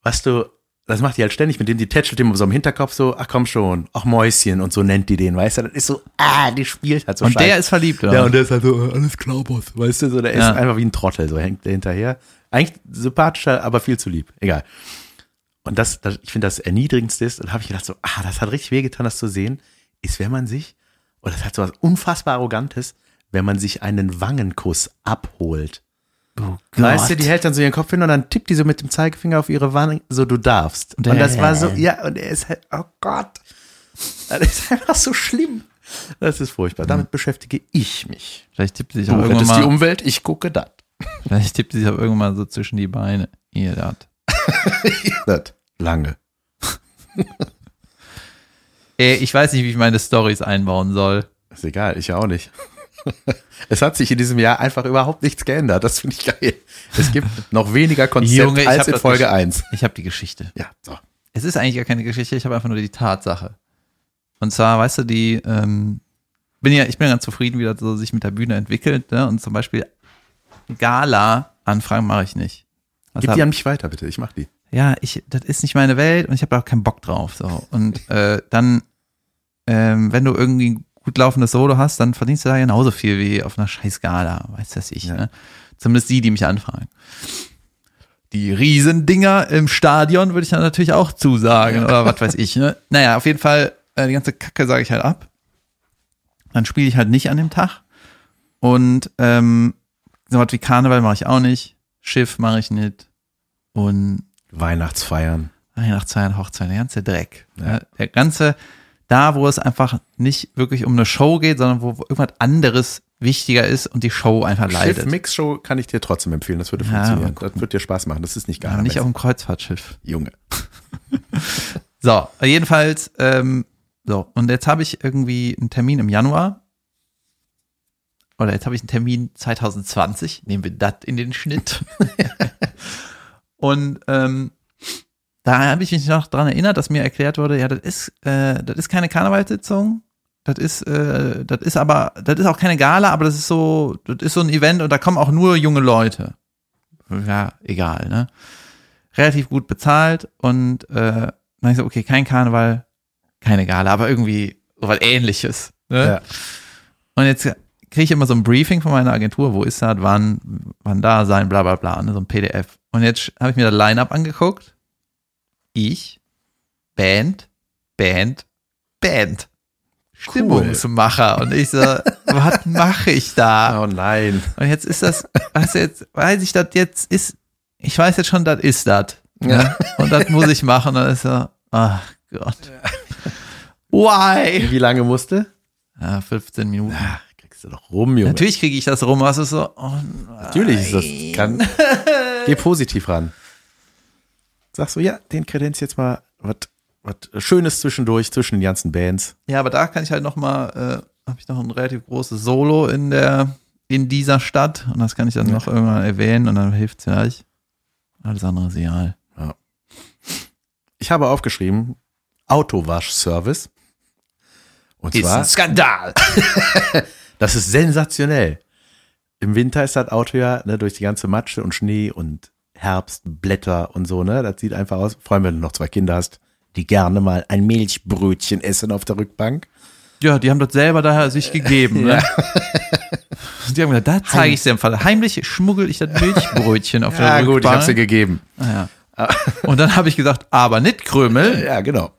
was du das macht die halt ständig, mit dem die tätschelt immer so im Hinterkopf so, ach komm schon, ach Mäuschen und so nennt die den, weißt du, das ist so, ah, die spielt halt so Und der scheiße. ist verliebt, oder? Ja, und der ist halt so, alles klar, Boss, weißt du, so, der Ja. ist einfach wie ein Trottel, so hängt der hinterher. Eigentlich sympathischer, aber viel zu lieb, egal. Und das, das ich finde, das Erniedrigendste ist, und habe ich gedacht so, ah, das hat richtig wehgetan, das zu sehen, ist, wenn man sich, und das hat so was unfassbar Arrogantes, wenn man sich einen Wangenkuss abholt. oh Weißt du, die hält dann so ihren Kopf hin und dann tippt die so mit dem Zeigefinger auf ihre Wange, so du darfst. Und, das war so, ja, und er ist halt, oh Gott, das ist einfach so schlimm. Das ist furchtbar. Damit beschäftige ich mich. Vielleicht tippt sie sich Du auch irgendwann rettest die mal, Umwelt, ich gucke das. vielleicht tippt sie sich auch irgendwann mal so zwischen die Beine. Ihr. Das. [LAUGHS] Lange. Ey, ich weiß nicht, wie ich meine Stories einbauen soll. Ist egal, ich auch nicht. [LAUGHS] Es hat sich in diesem Jahr einfach überhaupt nichts geändert. Das finde ich geil. Es gibt noch weniger Konzept Junge, als in Folge gesch- 1. Ich habe die Geschichte. Ja, so. Es ist eigentlich gar keine Geschichte, ich habe einfach nur die Tatsache. Und zwar, weißt du, die, ähm, bin ja, ich bin ganz zufrieden, wie das so sich mit der Bühne entwickelt, ne? Und zum Beispiel Gala-Anfragen mache ich nicht. Was Gib hab- die an mich weiter, bitte. Ich mach die. ja, ich, das ist nicht meine Welt und ich habe da auch keinen Bock drauf. So. Und äh, dann, ähm, wenn du irgendwie ein gut laufendes Solo hast, dann verdienst du da genauso viel wie auf einer scheiß Gala, weiß das ich. Ja. Ne? Zumindest die, die mich anfragen. Die Riesendinger im Stadion würde ich dann natürlich auch zusagen oder was weiß ich. Ne? [LAUGHS] Naja, auf jeden Fall, äh, die ganze Kacke sage ich halt ab. Dann spiele ich halt nicht an dem Tag. Und ähm, so was wie Karneval mache ich auch nicht. Schiff mache ich nicht. Und Weihnachtsfeiern. Weihnachtsfeiern, Hochzeiten, der ganze Dreck. Ja. Der ganze, da wo es einfach nicht wirklich um eine Show geht, sondern wo irgendwas anderes wichtiger ist und die Show einfach Schiff leidet. Mix Show kann ich dir trotzdem empfehlen. Das würde Ja, funktionieren. das wird dir Spaß machen. Das ist nicht gar Ja, nicht auf dem Kreuzfahrtschiff. Junge. [LAUGHS] So, jedenfalls, ähm, so, und jetzt habe ich irgendwie einen Termin im Januar. Oder jetzt habe ich einen Termin 2020. Nehmen wir das in den Schnitt. [LAUGHS] und ähm, da habe ich mich noch dran erinnert, dass mir erklärt wurde, ja, das ist, äh, das ist keine Karnevalssitzung. Das ist, äh, das ist aber, das ist auch keine Gala, aber das ist so, das ist so ein Event und da kommen auch nur junge Leute. Ja, egal, ne? Relativ gut bezahlt und äh, dann ich so, okay, kein Karneval, keine Gala, aber irgendwie so was ähnliches. Ne? Ja. Und jetzt kriege ich immer so ein Briefing von meiner Agentur, wo ist das, wann, wann da sein, bla bla bla, ne, so ein PDF. Und jetzt habe ich mir das Line-Up angeguckt. Ich, Band, Band, Band. Stimmungsmacher. Und ich so, [LAUGHS] was mache ich da? Oh nein. Und jetzt ist das, was jetzt, weiß ich, das jetzt ist, ich weiß jetzt schon, das ist das. Ne? Und das muss ich machen. Und dann ist so, ach Gott. Why? Wie lange musste? Ja, 15 Minuten. Ach, kriegst du doch rum, Junge. Natürlich kriege ich das rum, ist so, oh Natürlich ist das, kann, [LAUGHS] geh positiv ran. Sagst du, ja, den Kredenz jetzt mal was was Schönes zwischendurch, zwischen den ganzen Bands. Ja, aber da kann ich halt noch mal, äh, habe ich noch ein relativ großes Solo in der, in dieser Stadt und das kann ich dann noch irgendwann erwähnen und dann hilft es vielleicht. Alles andere ist egal. Ich habe aufgeschrieben, Autowaschservice. Und Ist zwar, ein Skandal. [LAUGHS] das ist sensationell. Im Winter ist das Auto ja ne, durch die ganze Matsche und Schnee und Herbst, Blätter und so, ne? Das sieht einfach aus. Vor allem, wenn du noch zwei Kinder hast, die gerne mal ein Milchbrötchen essen auf der Rückbank. Ja, die haben das selber daher sich gegeben. Ne? Die haben gesagt, da zeige ich es im Fall. Heimlich schmuggel ich das Milchbrötchen auf der Ja, Rückbank. gut, ich hab's dir gegeben. Ah, ja. Und dann habe ich gesagt, aber nicht Krümel. Ja, genau.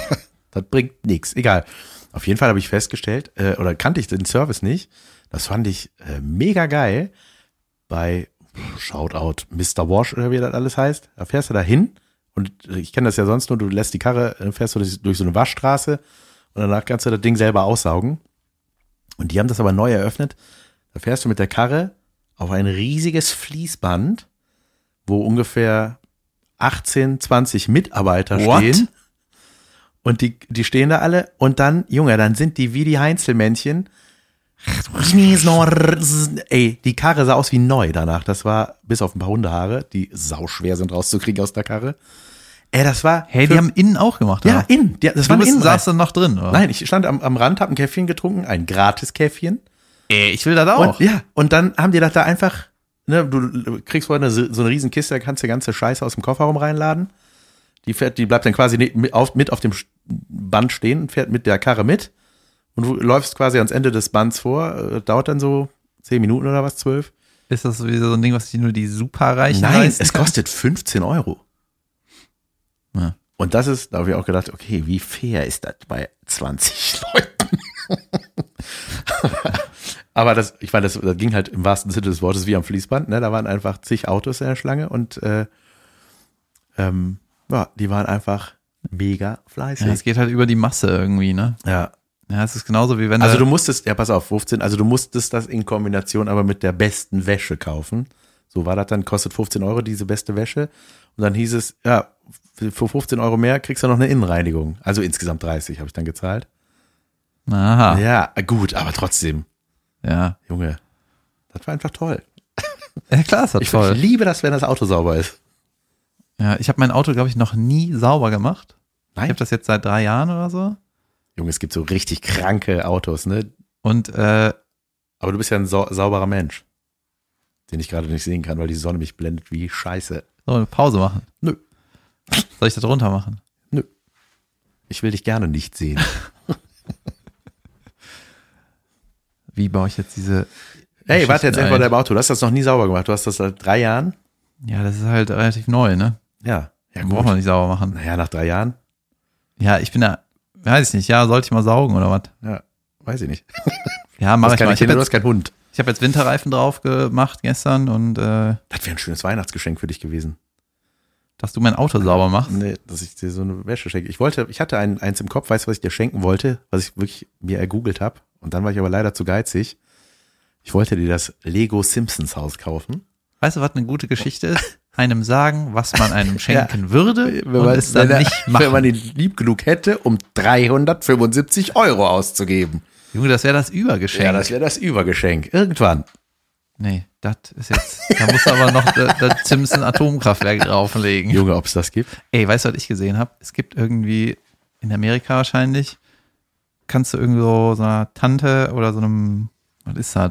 [LAUGHS] das bringt nichts. Egal. Auf jeden Fall habe ich festgestellt, äh, oder kannte ich den Service nicht. Das fand ich äh, mega geil. Bei Shoutout Mr. Wash oder wie das alles heißt. Da fährst du da hin Und ich kenne das ja sonst nur, du lässt die Karre, äh, fährst du durch, durch so eine Waschstraße und danach kannst du das Ding selber aussaugen. Und die haben das aber neu eröffnet. Da fährst du mit der Karre auf ein riesiges Fließband, wo ungefähr 18, 20 Mitarbeiter What? stehen. Und die, die stehen da alle und dann, Junge, dann sind die wie die Heinzelmännchen. Ey, die Karre sah aus wie neu danach. Das war, bis auf ein paar Hundehaare, die sauschwer sind rauszukriegen aus der Karre. Ey, das war. Hey, die haben innen auch gemacht, ja, oder? innen. Ja, das Du war bist, Innenrein. saßt dann noch drin, oder? Nein, ich stand am, am Rand, hab ein Käffchen getrunken, ein gratis Käffchen. Ey, ich will das auch. Und, ja, und dann haben die das da einfach, ne, du kriegst vorher so eine riesen Kiste, da kannst du die ganze Scheiße aus dem Kofferraum reinladen. Die fährt, die bleibt dann quasi ne- mit auf, mit auf dem Band stehen und fährt mit der Karre mit. Und du läufst quasi ans Ende des Bands vor, äh, dauert dann so zehn Minuten oder was, zwölf. Ist das sowieso so ein Ding, was sich nur die Superreichen Nein, es kostet 15 Euro. Ja. Und das ist, da habe ich auch gedacht, okay, wie fair ist das bei 20 [LAUGHS] Leuten? Aber das, ich meine, das, das ging halt im wahrsten Sinne des Wortes wie am Fließband, ne? Da waren einfach zig Autos in der Schlange und äh, ähm, ja, die waren einfach mega Ja, fleißig. es geht halt über die Masse irgendwie, ne? Ja. Ja, es ist genauso wie wenn Also du musstest, ja pass auf, 15, also du musstest das in Kombination aber mit der besten Wäsche kaufen. So war das dann, kostet 15 Euro diese beste Wäsche. Und dann hieß es, ja, für 15 Euro mehr kriegst du noch eine Innenreinigung. Also insgesamt 30 habe ich dann gezahlt. Aha, Ja, gut, aber trotzdem, ja. Junge, das war einfach toll. [LAUGHS] Ja, klar, ist das Ich, toll. ich liebe das, wenn das Auto sauber ist. Ja, ich habe mein Auto, glaube ich, noch nie sauber gemacht. Ich Nein, habe das jetzt seit drei Jahren oder so. Junge, es gibt so richtig kranke Autos, ne? Und äh, Aber du bist ja ein sau sauberer Mensch, den ich gerade nicht sehen kann, weil die Sonne mich blendet wie Scheiße. so eine Pause machen. Nö. Soll ich da drunter machen? Ich will dich gerne nicht sehen. [LAUGHS] Wie baue ich jetzt diese. Hey, warte jetzt einfach ein? deinem Auto. Du hast das noch nie sauber gemacht. Du hast das seit drei Jahren. Ja, das ist halt relativ neu, ne? Ja. Ja, Braucht man nicht sauber machen. Naja, nach drei Jahren. Ja, ich bin da, weiß ich nicht, ja, sollte ich mal saugen oder was? Ja, weiß ich nicht. [LAUGHS] Ja, mach ich mal. Ich Kinder, habe du jetzt, hast keinen Hund. ich hab jetzt Winterreifen drauf gemacht gestern und äh, Das wäre ein schönes Weihnachtsgeschenk für dich gewesen. dass du mein Auto sauber machst. Nee, dass ich dir so eine Wäsche schenke. Ich wollte, ich hatte ein, eins im Kopf, weißt du, was ich dir schenken wollte, was ich wirklich mir ergoogelt habe. Und dann war ich aber leider zu geizig. Ich wollte dir das Lego Simpsons Haus kaufen. Weißt du, was eine gute Geschichte ist? [LAUGHS] Einem sagen, was man einem [LAUGHS] schenken würde Wenn man, es dann er- nicht [LAUGHS] wenn man ihn lieb genug hätte, um 375 Euro auszugeben. Junge, das wäre das Übergeschenk. Ja, das wäre das Übergeschenk. Irgendwann. nee, das ist jetzt, da musst du aber noch das, das Simpson Atomkraftwerk drauflegen. Junge, ob es das gibt. Ey, weißt du, was ich gesehen habe? Es gibt irgendwie in Amerika wahrscheinlich, kannst du irgendwo so einer Tante oder so einem, was ist das?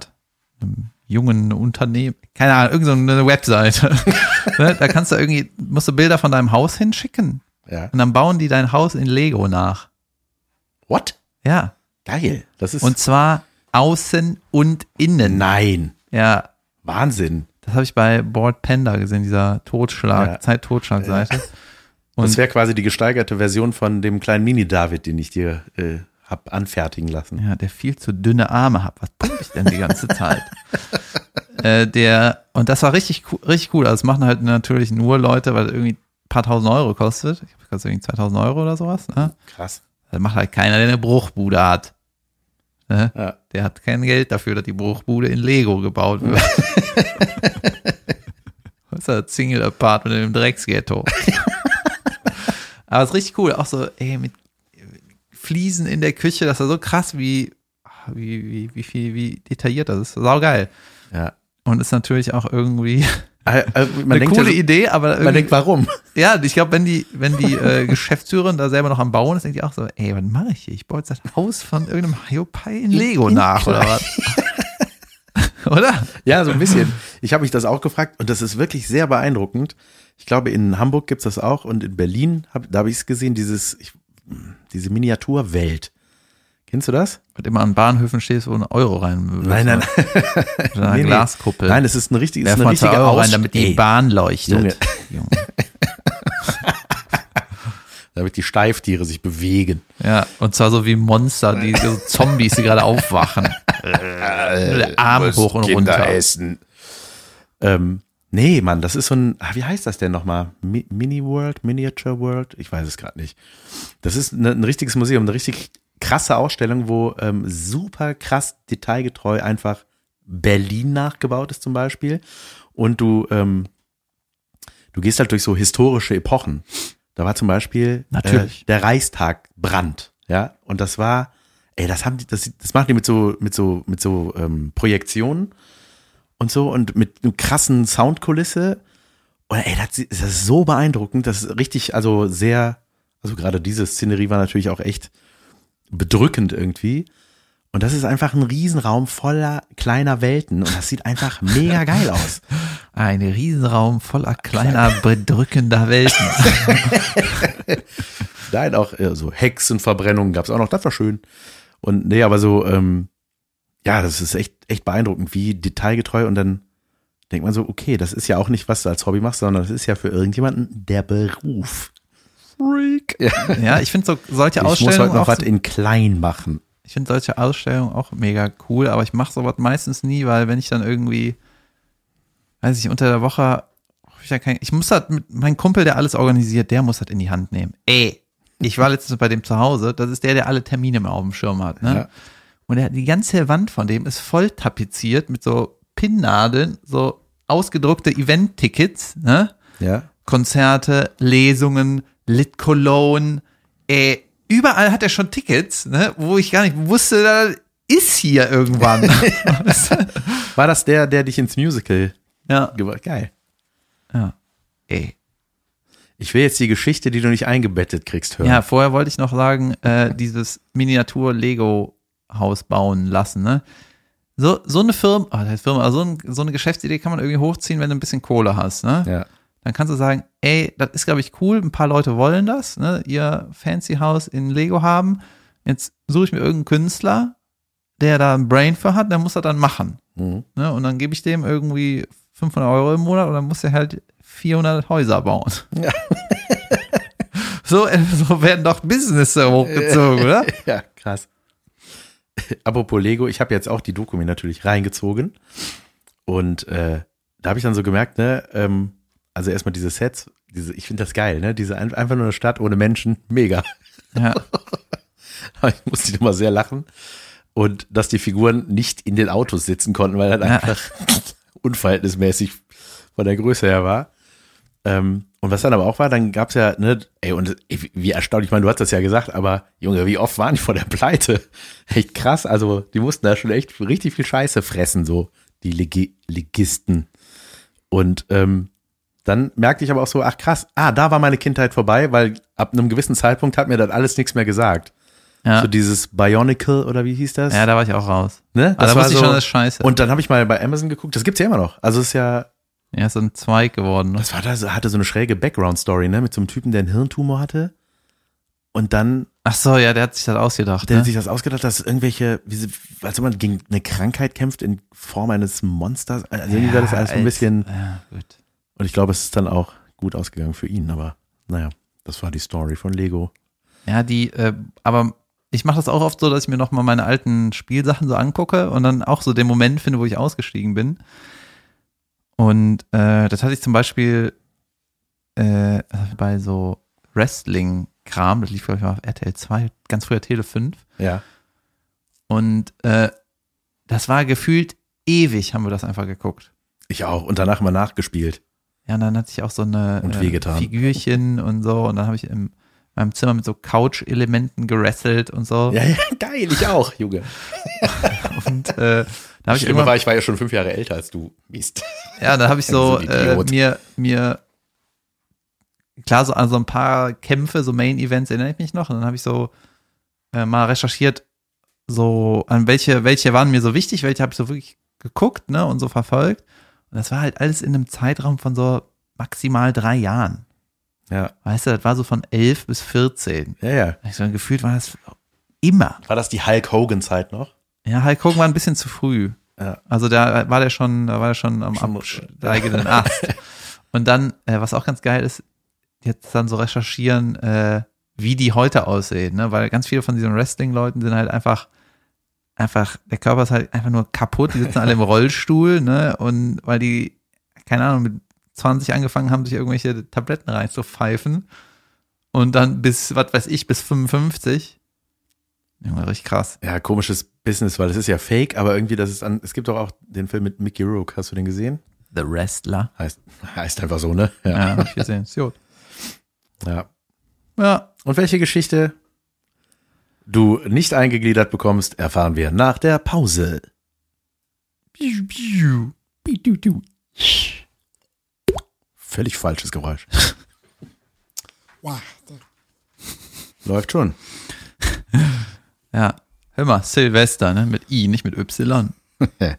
Einem jungen Unternehmen, keine Ahnung, irgendeine Webseite. [LAUGHS] ne? Da kannst du irgendwie, musst du Bilder von deinem Haus hinschicken. Ja. Und dann bauen die dein Haus in Lego nach. What? Ja. Geil. Das ist. Und zwar außen und innen. nein. Ja. Wahnsinn. Das habe ich bei Board Panda gesehen, dieser Totschlag, Ja. Zeit-Totschlag-Seite. Das Und wäre quasi die gesteigerte Version von dem kleinen Mini-David, den ich dir äh, hab anfertigen lassen. Ja, der viel zu dünne Arme hat. Was pumpe ich denn die ganze Zeit? [LAUGHS] äh, der, und das war richtig, cool- richtig cool. Also, es machen halt natürlich nur Leute, weil es irgendwie ein paar tausend Euro kostet. Ich glaube, kostet irgendwie 2000 Euro oder sowas. Ne? Krass. Das macht halt keiner, der eine Bruchbude hat. Ne? Ja. Der hat kein Geld dafür, dass die Bruchbude in Lego gebaut wird. [LAUGHS] Was ist das? Single Apartment im Drecksghetto. [LAUGHS] Aber es ist richtig cool. Auch so, ey, mit Fliesen in der Küche, das war so krass, wie, wie, wie, wie viel, wie detailliert das ist. Sau geil. Ja. Und ist natürlich auch irgendwie [LAUGHS] man eine coole ja, Idee, aber man denkt, warum? [LAUGHS] ja, ich glaube, wenn die, wenn die äh, [LAUGHS] Geschäftsführerin da selber noch am Bauen ist, denkt die auch so, ey, was mache ich hier? Ich baue jetzt das Haus von irgendeinem Hiopai in Lego in nach, oder was? oder? Ja, so ein bisschen. Ich habe mich das auch gefragt und das ist wirklich sehr beeindruckend. Ich glaube, in Hamburg gibt's das auch und in Berlin, hab, da habe ich es gesehen, dieses, ich, diese Miniaturwelt. Kennst du das? Und immer an Bahnhöfen stehst, wo ein Euro rein Nein, nein, [LAUGHS] Oder eine Nee. Glaskuppel. Nein, es ist eine richtige, es ist Werf eine richtige Euro rein, damit die Ey, Bahn leuchtet. Junge. [LAUGHS] Damit die Steiftiere sich bewegen. Ja, und zwar so wie Monster, die [LAUGHS] so Zombies, die gerade aufwachen. Der Arm hoch und runter. essen. Ähm, Nee, Mann, das ist so ein, ah, wie heißt das denn nochmal? Mi Mini World, Miniature World? Ich weiß es gerade nicht. Das ist ne, ein richtiges Museum, eine richtig krasse Ausstellung, wo ähm, super krass detailgetreu einfach Berlin nachgebaut ist zum Beispiel. Und du, ähm, du gehst halt durch so historische Epochen. Da war zum Beispiel Natürlich. Äh, der Reichstag Brand, ja. Und das war, ey, das haben die, das, das machen die mit so, mit so, mit so ähm, Projektionen und so und mit einem krassen Soundkulisse. Und ey, das, ist so beeindruckend, das ist richtig, also sehr, also gerade diese Szenerie war natürlich auch echt bedrückend irgendwie. Und das ist einfach ein Riesenraum voller kleiner Welten und das sieht einfach mega geil aus. [LAUGHS] Ein Riesenraum voller kleiner, bedrückender Welten. [LAUGHS] Nein, auch so Hexenverbrennungen gab es auch noch, das war schön. Und nee, aber so, ähm, ja, das ist echt, echt beeindruckend, wie detailgetreu und dann denkt man so, okay, das ist ja auch nicht, was du als Hobby machst, sondern das ist ja für irgendjemanden der Beruf. Freak. Ja, ja ich finde so solche Ich muss Ausstellungen heute noch auch was in klein machen. Ich finde solche Ausstellungen auch mega cool, aber ich mache sowas meistens nie, weil wenn ich dann irgendwie, weiß ich, unter der Woche, ich, ja kein, ich muss halt mit meinem Kumpel, der alles organisiert, der muss das in die Hand nehmen. Ey, ich war letztens bei dem zu Hause, das ist der, der alle Termine mal auf dem Schirm hat, ne? Ja. Und der, die ganze Wand von dem ist voll tapeziert mit so Pinnnadeln, so ausgedruckte Event-Tickets, ne? Ja. Konzerte, Lesungen, Lit Cologne, äh, überall hat er schon Tickets, ne, wo ich gar nicht wusste, da ist hier irgendwann. [LAUGHS] [LAUGHS] War das der, der dich ins Musical ja? Geil. ja. Ey. Ich will jetzt die Geschichte, die du nicht eingebettet kriegst, hören. Ja, vorher wollte ich noch sagen, äh, dieses Miniatur-Lego-Haus bauen lassen, ne? So, so eine Firma, oh, das heißt Firma, also so, ein, so eine Geschäftsidee kann man irgendwie hochziehen, wenn du ein bisschen Kohle hast, ne? ja. Dann kannst du sagen, ey, das ist, glaube ich, cool, ein paar Leute wollen das, ne? Ihr Fancy House in Lego haben. Jetzt suche ich mir irgendeinen Künstler, der da ein Brain für hat, der muss das dann machen. Mhm. Ne? Und dann gebe ich dem irgendwie 500 Euro im Monat und dann muss er halt 400 Häuser bauen. Ja. [LAUGHS] So, so werden doch Business hochgezogen, oder? [LAUGHS] ja, krass. [LAUGHS] Apropos Lego, ich habe jetzt auch die Doku mir natürlich reingezogen. Und äh, da habe ich dann so gemerkt, ne, ähm, also erstmal diese Sets, diese, ich finde das geil, ne? Diese ein- einfach nur eine Stadt ohne Menschen, mega. Ja. [LAUGHS] ich musste immer sehr lachen. Und dass die Figuren nicht in den Autos sitzen konnten, weil das Ja. einfach [LAUGHS] unverhältnismäßig von der Größe her war. Ähm, und was dann aber auch war, dann gab's ja, ne, ey, und ey, wie erstaunlich, ich meine, du hast das ja gesagt, aber Junge, wie oft waren die vor der Pleite? [LAUGHS] Echt krass, also die mussten da schon echt richtig viel Scheiße fressen, so die Legi Legisten. Und ähm, dann merkte ich aber auch so, ach krass, ah, da war meine Kindheit vorbei, weil ab einem gewissen Zeitpunkt hat mir das alles nichts mehr gesagt. Ja. So dieses Bionicle oder wie hieß das? ja, da war ich auch raus. ne? Aber da wusste ich schon, das scheiße. Und dann habe ich mal bei Amazon geguckt, das gibt's ja immer noch. Also es ist ja, ja, ist so ein Zweig geworden. Ne? das war da, so- hatte so eine schräge Background-Story, ne? Mit so einem Typen, der einen Hirntumor hatte. Und dann Ach so, ja, der hat sich das ausgedacht. der Ne? hat sich das ausgedacht, dass irgendwelche, wie sie, als ob man gegen eine Krankheit kämpft in Form eines Monsters. Also irgendwie war das alles so ein bisschen. Ja, gut. Und ich glaube, es ist dann auch gut ausgegangen für ihn, aber naja, das war die Story von Lego. Ja, die, äh, aber ich mache das auch oft so, dass ich mir nochmal meine alten Spielsachen so angucke und dann auch so den Moment finde, wo ich ausgestiegen bin. Und äh, das hatte ich zum Beispiel äh, bei so Wrestling-Kram, das lief, glaube ich, mal auf RTL 2, ganz früher Tele 5. Ja. Und äh, das war gefühlt ewig, haben wir das einfach geguckt. Ich auch. Und danach mal nachgespielt. Ja, und dann hatte ich auch so eine Und äh. Figürchen und so. Und dann habe ich in meinem Zimmer mit so Couch-Elementen gerasselt und so. Ja, ja, geil, ich auch, Junge. [LAUGHS] Und äh, da ich immer, war, ich war ja schon fünf Jahre älter als du. Mist. ja, da habe ich [LAUGHS] so, ein äh, mir, mir, klar, so an so ein paar Kämpfe, so Main-Events erinnere ich mich noch. Und dann habe ich so äh, mal recherchiert, so an welche, welche waren mir so wichtig, welche habe ich so wirklich geguckt, ne, und so verfolgt. Und das war halt alles in einem Zeitraum von so maximal drei Jahren. Ja, Weißt du, das war so von elf bis 14. ja, ja. Ich so gefühlt war das immer. War das die Hulk Hogan-Zeit noch? Ja, Hulk Hogan war ein bisschen zu früh. Ja. Also da war der schon, da war der schon am absteigenden Ast. [LAUGHS] Und dann, äh, was auch ganz geil ist, jetzt dann so recherchieren, äh, wie die heute aussehen, ne? Weil ganz viele von diesen Wrestling-Leuten sind halt einfach, einfach, der Körper ist halt einfach nur kaputt, die sitzen alle im [LAUGHS] Rollstuhl, ne? Und weil die keine Ahnung, mit 20 angefangen haben, sich irgendwelche Tabletten reinzupfeifen. Und dann bis, was weiß ich, bis 55. Junge, richtig krass. Ja, komisches Business, weil es ist ja fake, aber irgendwie, das ist an, es gibt doch auch den Film mit Mickey Rourke, hast du den gesehen? The Wrestler. Heißt, heißt einfach so, ne? Ja, hab ich gesehen. Ist gut. ja. Ja. Und welche Geschichte du nicht eingegliedert bekommst, erfahren wir nach der Pause. Völlig falsches Geräusch. Läuft schon. Ja. Hör mal, Silvester, ne? Mit I, nicht mit Y. [LAUGHS]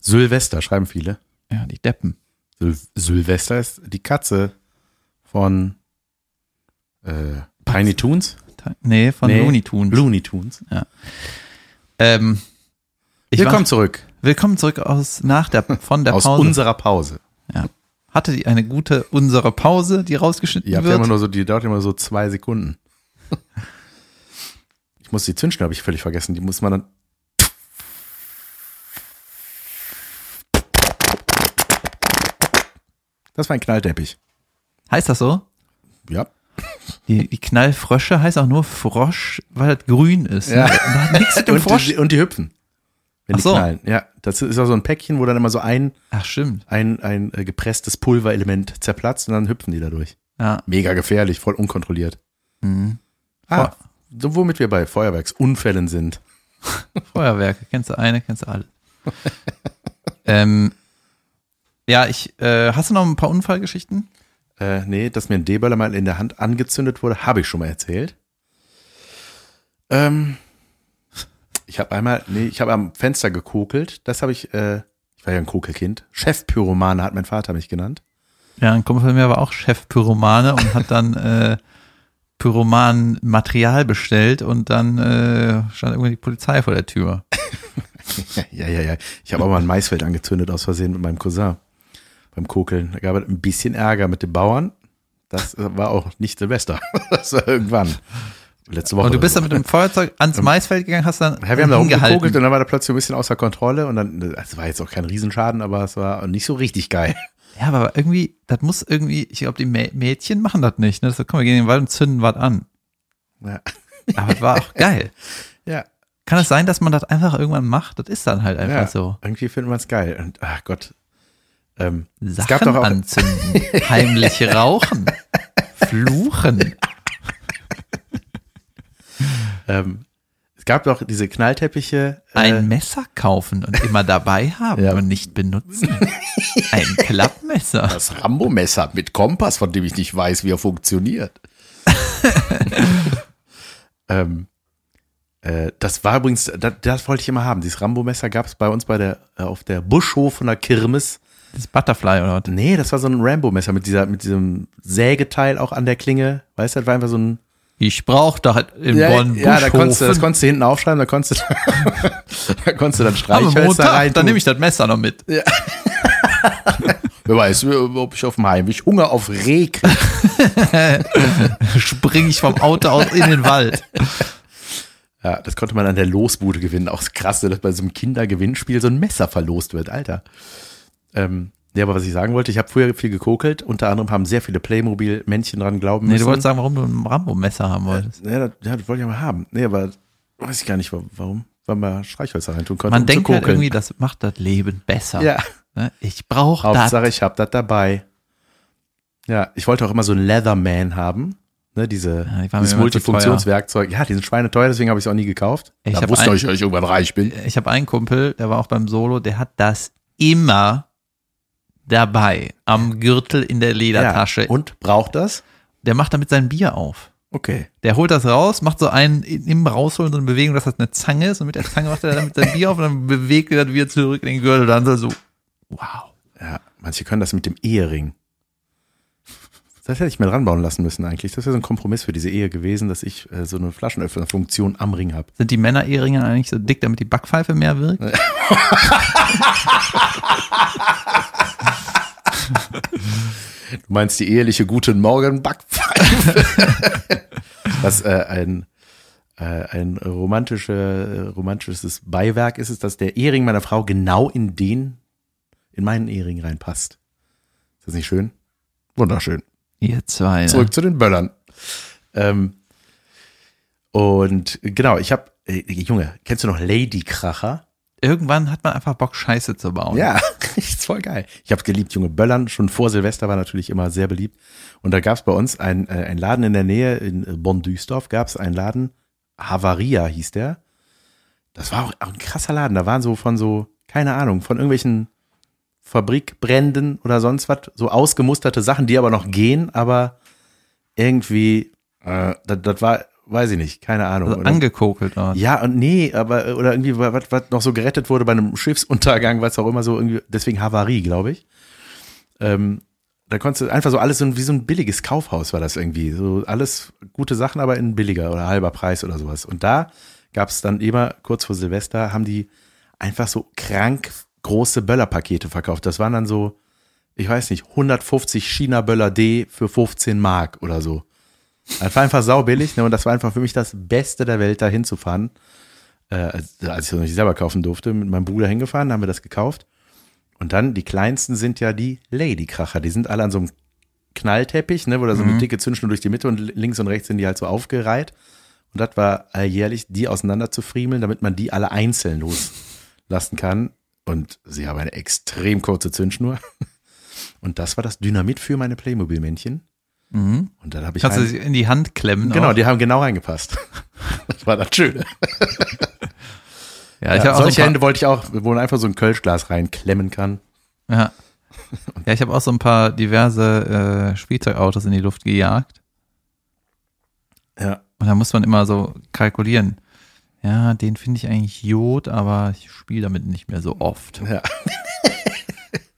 Sylvester schreiben viele. Ja, die Deppen. Syl Sylvester ist die Katze von äh, Tiny Toons. Nee, von Nee, Looney Tunes. Looney Tunes. ähm, ich Willkommen war, zurück willkommen zurück aus nach der von der [LAUGHS] aus Pause. unserer Pause. ja. Hatte die eine gute unsere Pause, die rausgeschnitten ja wird? immer nur so, die dauert immer so zwei Sekunden. [LAUGHS] Muss die Zündschnur, habe ich völlig vergessen. Die muss man dann. Das war ein Knallteppich. heißt das so? Ja. Die, die Knallfrösche heißt auch nur Frosch, weil das grün ist. Ja. Ne? Nichts mit dem [LAUGHS] Und Frosch. die, und die hüpfen. Wenn Ach die so. knallen. Ja, das ist auch so ein Päckchen, wo dann immer so ein, Ach, stimmt. ein, ein äh, gepresstes Pulverelement zerplatzt und dann hüpfen die dadurch. Ja. Mega gefährlich, voll unkontrolliert. Mhm. Ah, so womit wir bei Feuerwerksunfällen sind. [LAUGHS] Feuerwerke, kennst du eine, kennst du alle. [LAUGHS] ähm, ja, ich, äh, hast du noch ein paar Unfallgeschichten? Äh, nee, dass mir ein D-Böller mal in der Hand angezündet wurde, habe ich schon mal erzählt. Ähm, ich habe einmal, nee, ich habe am Fenster gekokelt. Das habe ich, äh, ich war ja ein Kokelkind. Chefpyromane hat mein Vater mich genannt. Ja, ein Kumpel von mir war auch Chef Pyromane und hat dann [LAUGHS] äh, Pyroman-Material bestellt und dann äh, stand irgendwann die Polizei vor der Tür. [LAUGHS] Ja, ja, ja. Ich habe auch mal ein Maisfeld angezündet aus Versehen mit meinem Cousin beim Kokeln. Da gab es ein bisschen Ärger mit den Bauern. Das war auch nicht Silvester. [LAUGHS] Das war irgendwann. Letzte Woche. Und du bist dann mit dem Feuerzeug ans Maisfeld gegangen, hast dann Ja, wir haben da rumgekokelt und dann war da plötzlich ein bisschen außer Kontrolle und dann, es war jetzt auch kein Riesenschaden, aber es war nicht so richtig geil. Ja, aber irgendwie, das muss irgendwie, ich glaube, die Mä Mädchen machen das nicht. Ne? Das, komm, wir gehen in den Wald und zünden was an. Ja. Aber es war auch [LAUGHS] geil. Ja, Kann es sein, dass man das einfach irgendwann macht? Das ist dann halt einfach ja. so. irgendwie findet man es geil. Und ach Gott. Ähm, es Sachen gab doch auch, anzünden, [LAUGHS] heimlich rauchen, fluchen. [LAUGHS] ähm, es gab doch diese Knallteppiche. Äh, Ein Messer kaufen und immer dabei haben [LAUGHS] Ja. und nicht benutzen. Ein [LAUGHS] Klappmesser. das Rambo-Messer mit Kompass, von dem ich nicht weiß, wie er funktioniert. [LAUGHS] ähm, äh, das war übrigens, das, das wollte ich immer haben. Dieses Rambo-Messer gab es bei uns bei der, äh, auf der Buschhofener Kirmes. Das Butterfly oder was? Nee, das war so ein Rambo-Messer mit dieser, mit diesem Sägeteil auch an der Klinge. Weißt du, das war einfach so ein. Ich brauch da halt in Ja, Bonn ja da konntest du, das konntest du hinten aufschreiben, da konntest du, [LAUGHS] da konntest du dann Streichhölzer Montag, rein. dann nehme ich das Messer noch mit. [LAUGHS] Wer weiß, ob ich auf dem Heimweg Hunger auf Reh kriege. [LAUGHS] Spring ich vom Auto aus in den Wald. Ja, das konnte man an der Losbude gewinnen. Auch das krasse, dass bei so einem Kindergewinnspiel so ein Messer verlost wird, Alter. Ähm, ja, aber was ich sagen wollte, ich habe früher viel gekokelt. Unter anderem haben sehr viele Playmobil-Männchen dran glauben Nee, müssen. du wolltest sagen, warum du ein Rambo-Messer haben wolltest. ja, das, ja, das wollte ich aber haben. Nee, aber weiß ich gar nicht, wa- warum, weil man Streichhölzer reintun konnte. Man um denkt halt irgendwie, das macht das Leben besser. Ja, Ne? Ich brauche das. Hauptsache, ich habe das dabei. Ja, ich wollte auch immer so einen Leatherman haben. Ne, diese, Ja, dieses Multifunktionswerkzeug. Ja, die sind schweineteuer, deswegen habe ich es auch nie gekauft. Ich da wusste ein- ich, dass ich irgendwann reich bin. Ich habe einen Kumpel, der war auch beim Solo, der hat das immer dabei. Am Gürtel in der Ledertasche. Ja, und braucht das? der macht damit sein Bier auf. Okay. Der holt das raus, macht so einen im Rausholen so eine Bewegung, dass das eine Zange ist und mit der Zange macht er damit sein Bier auf und dann bewegt er das wieder zurück in den Gürtel. Dann so, wow. Ja, manche können das mit dem Ehering. Das hätte ich mir dran bauen lassen müssen eigentlich. Das wäre so ein Kompromiss für diese Ehe gewesen, dass ich äh, so eine Flaschenöffnerfunktion am Ring habe. Sind die Männer-Ehringe eigentlich so dick, damit die Backpfeife mehr wirkt? [LAUGHS] Du meinst die eheliche Guten Morgen Backpfeife? [LAUGHS] Was äh, ein, äh, ein romantische, romantisches Beiwerk ist, ist, dass der Ehering meiner Frau genau in den, in meinen Ehering reinpasst. Ist das nicht schön? Wunderschön. Ihr zwei. Ne? Zurück zu den Böllern. Ähm, und genau, ich habe, äh, Junge, kennst du noch Lady Kracher? Irgendwann hat man einfach Bock, Scheiße zu bauen. Ja, [LAUGHS] ist voll geil. Ich habe geliebt, Junge. Böllern schon vor Silvester war natürlich immer sehr beliebt. Und da gab es bei uns ein, äh, Laden in der Nähe, in Bonn-Düstorf gab es einen Laden, Havaria hieß der. Das war auch, auch ein krasser Laden. Da waren so von so, keine Ahnung, von irgendwelchen Fabrikbränden oder sonst was, so ausgemusterte Sachen, die aber noch gehen, aber irgendwie, äh, das, das war, weiß ich nicht, keine Ahnung. Also angekokelt. Oder? ja, und nee, aber oder irgendwie was, was noch so gerettet wurde bei einem Schiffsuntergang, was auch immer so irgendwie, deswegen Havarie, glaube ich. Ähm, da konntest du einfach so alles so wie so ein billiges Kaufhaus war das irgendwie. So alles gute Sachen, aber in billiger oder halber Preis oder sowas. Und da gab es dann immer, kurz vor Silvester, haben die einfach so krank große Böllerpakete verkauft. Das waren dann so, ich weiß nicht, 150 China-Böller D für 15 Mark oder so. Das war einfach saubillig, ne? Und das war einfach für mich das Beste der Welt, da hinzufahren. Äh, als, als ich es noch nicht selber kaufen durfte, mit meinem Bruder hingefahren, haben wir das gekauft. Und dann, die kleinsten sind ja die Ladykracher. Die sind alle an so einem Knallteppich, ne, wo da so eine dicke Zündschnur durch die Mitte und links und rechts sind die halt so aufgereiht. Und das war alljährlich, die auseinander zu friemeln, damit man die alle einzeln loslassen kann. Und sie haben eine extrem kurze Zündschnur. [LAUGHS] Und das war das Dynamit für meine Playmobil-Männchen. Mhm. Und dann habe ich Kannst du sich in die Hand klemmen. Genau, auch. die haben genau reingepasst. [LAUGHS] Das war das Schöne. Ja, ich Ja, habe auch so solche Hände wollte ich auch, wo man einfach so ein Kölschglas reinklemmen kann. ja. ja, ich habe auch so ein paar diverse äh, Spielzeugautos in die Luft gejagt. Ja. Und da muss man immer so kalkulieren. Ja, den finde ich eigentlich Jod, aber ich spiele damit nicht mehr so oft. Ja.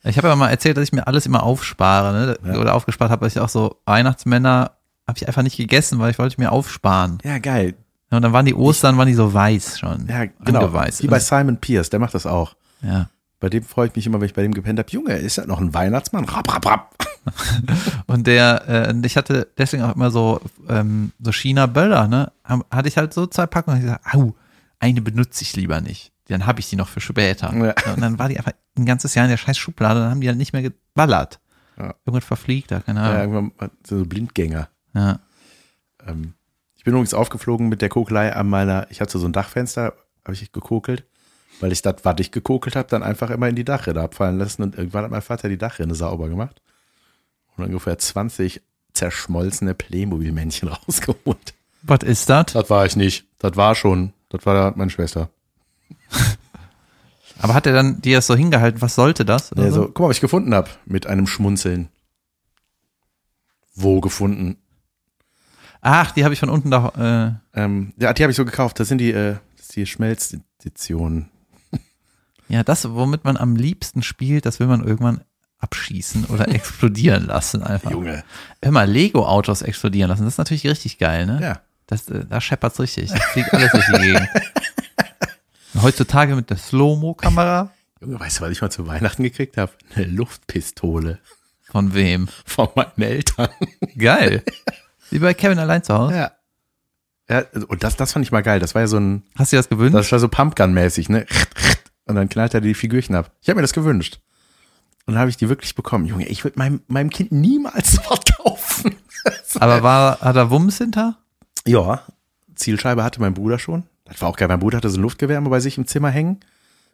Ich habe ja mal erzählt, dass ich mir alles immer aufspare, ne? Ja. Oder aufgespart habe, weil ich auch so Weihnachtsmänner habe ich einfach nicht gegessen, weil ich wollte mir aufsparen. Ja, geil. Und dann waren die Ostern, waren die so weiß schon. Ja, genau. Angeweißt. Wie bei Simon Pierce, der macht das auch. ja. Bei dem freue ich mich immer, wenn ich bei dem gepennt habe. Junge, ist ja noch ein Weihnachtsmann. Rapp, rapp, rapp. [LAUGHS] Und der, äh, ich hatte deswegen auch immer so, ähm, so China-Böller, ne? Hatte ich halt so zwei Packungen und ich gesagt, au, eine benutze ich lieber nicht. Dann habe ich die noch für später. Ja. Und dann war die einfach ein ganzes Jahr in der scheiß Schublade, dann haben die halt nicht mehr geballert. Ja. Irgendwas verfliegt da, keine Ja, Ahnung. irgendwann so Blindgänger. Ja. Ähm, ich bin übrigens aufgeflogen mit der Kokelei an meiner, ich hatte so ein Dachfenster, habe ich gekokelt, weil ich das, was ich gekokelt habe, dann einfach immer in die Dachrinne abfallen lassen und irgendwann hat mein Vater die Dachrinne sauber gemacht und ungefähr 20 zerschmolzene Playmobil-Männchen [LAUGHS] rausgeholt. Was ist das? Das war ich nicht. Das war schon. Das war meine Schwester. [LAUGHS] Aber hat er dann dir das so hingehalten? Was sollte das? Der so? guck mal, was ich gefunden habe. Mit einem Schmunzeln. Wo gefunden? Ach, die habe ich von unten da. Äh, Ähm, ja, die habe ich so gekauft. Das sind die, äh, das die Schmelzedition. [LAUGHS] ja, das, womit man am liebsten spielt, das will man irgendwann abschießen oder [LAUGHS] explodieren lassen einfach. Junge. Immer Lego-Autos explodieren lassen. Das ist natürlich richtig geil, ne? Ja. Das, äh, da scheppert's richtig. Das fliegt alles durch die Gegend. Und heutzutage mit der Slow-Mo-Kamera? [LAUGHS] Junge, weißt du, was ich mal zu Weihnachten gekriegt habe? Eine Luftpistole Von wem? von meinen Eltern. [LAUGHS] Geil. Wie bei Kevin allein zu Hause. Ja. ja und das, das fand ich mal geil. Das war ja so ein, Hast du dir das gewünscht? das war so Pumpgun-mäßig, ne? Und dann knallt er die Figürchen ab. Ich habe mir das gewünscht. Und dann habe ich die wirklich bekommen. Junge, ich würde meinem, meinem Kind niemals [LAUGHS] sowas kaufen. Aber war, hat er Wumms hinter? Ja, Zielscheibe hatte mein Bruder schon. Das war auch geil. Mein Bruder hatte so ein Luftgewehr immer bei sich im Zimmer hängen.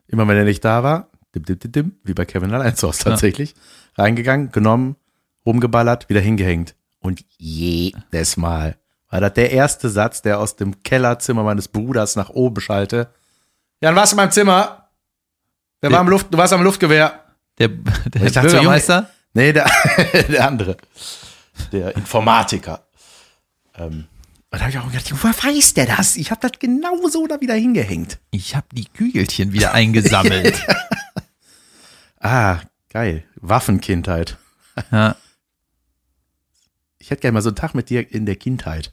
Immer wenn er nicht da war, dim, dim, dim, dim, wie bei Kevin allein zu Hause [LAUGHS] tatsächlich. Reingegangen, genommen, rumgeballert, wieder hingehängt. Und jedes Mal war das der erste Satz, der aus dem Kellerzimmer meines Bruders nach oben schallte. Jan, warst du in meinem Zimmer? Wer war am Luft, du warst am Luftgewehr. Der, der Ich dachte so, Bürgermeister? Nee, der, [LAUGHS] der andere. Der Informatiker. Ähm, und da habe ich auch gedacht, woher weiß der das? Ich habe das genau so da wieder hingehängt. ich habe die Kügelchen wieder eingesammelt. [LAUGHS] Ah, geil. Waffenkindheit. ja. Ich hätte gerne mal so einen Tag mit dir in der Kindheit.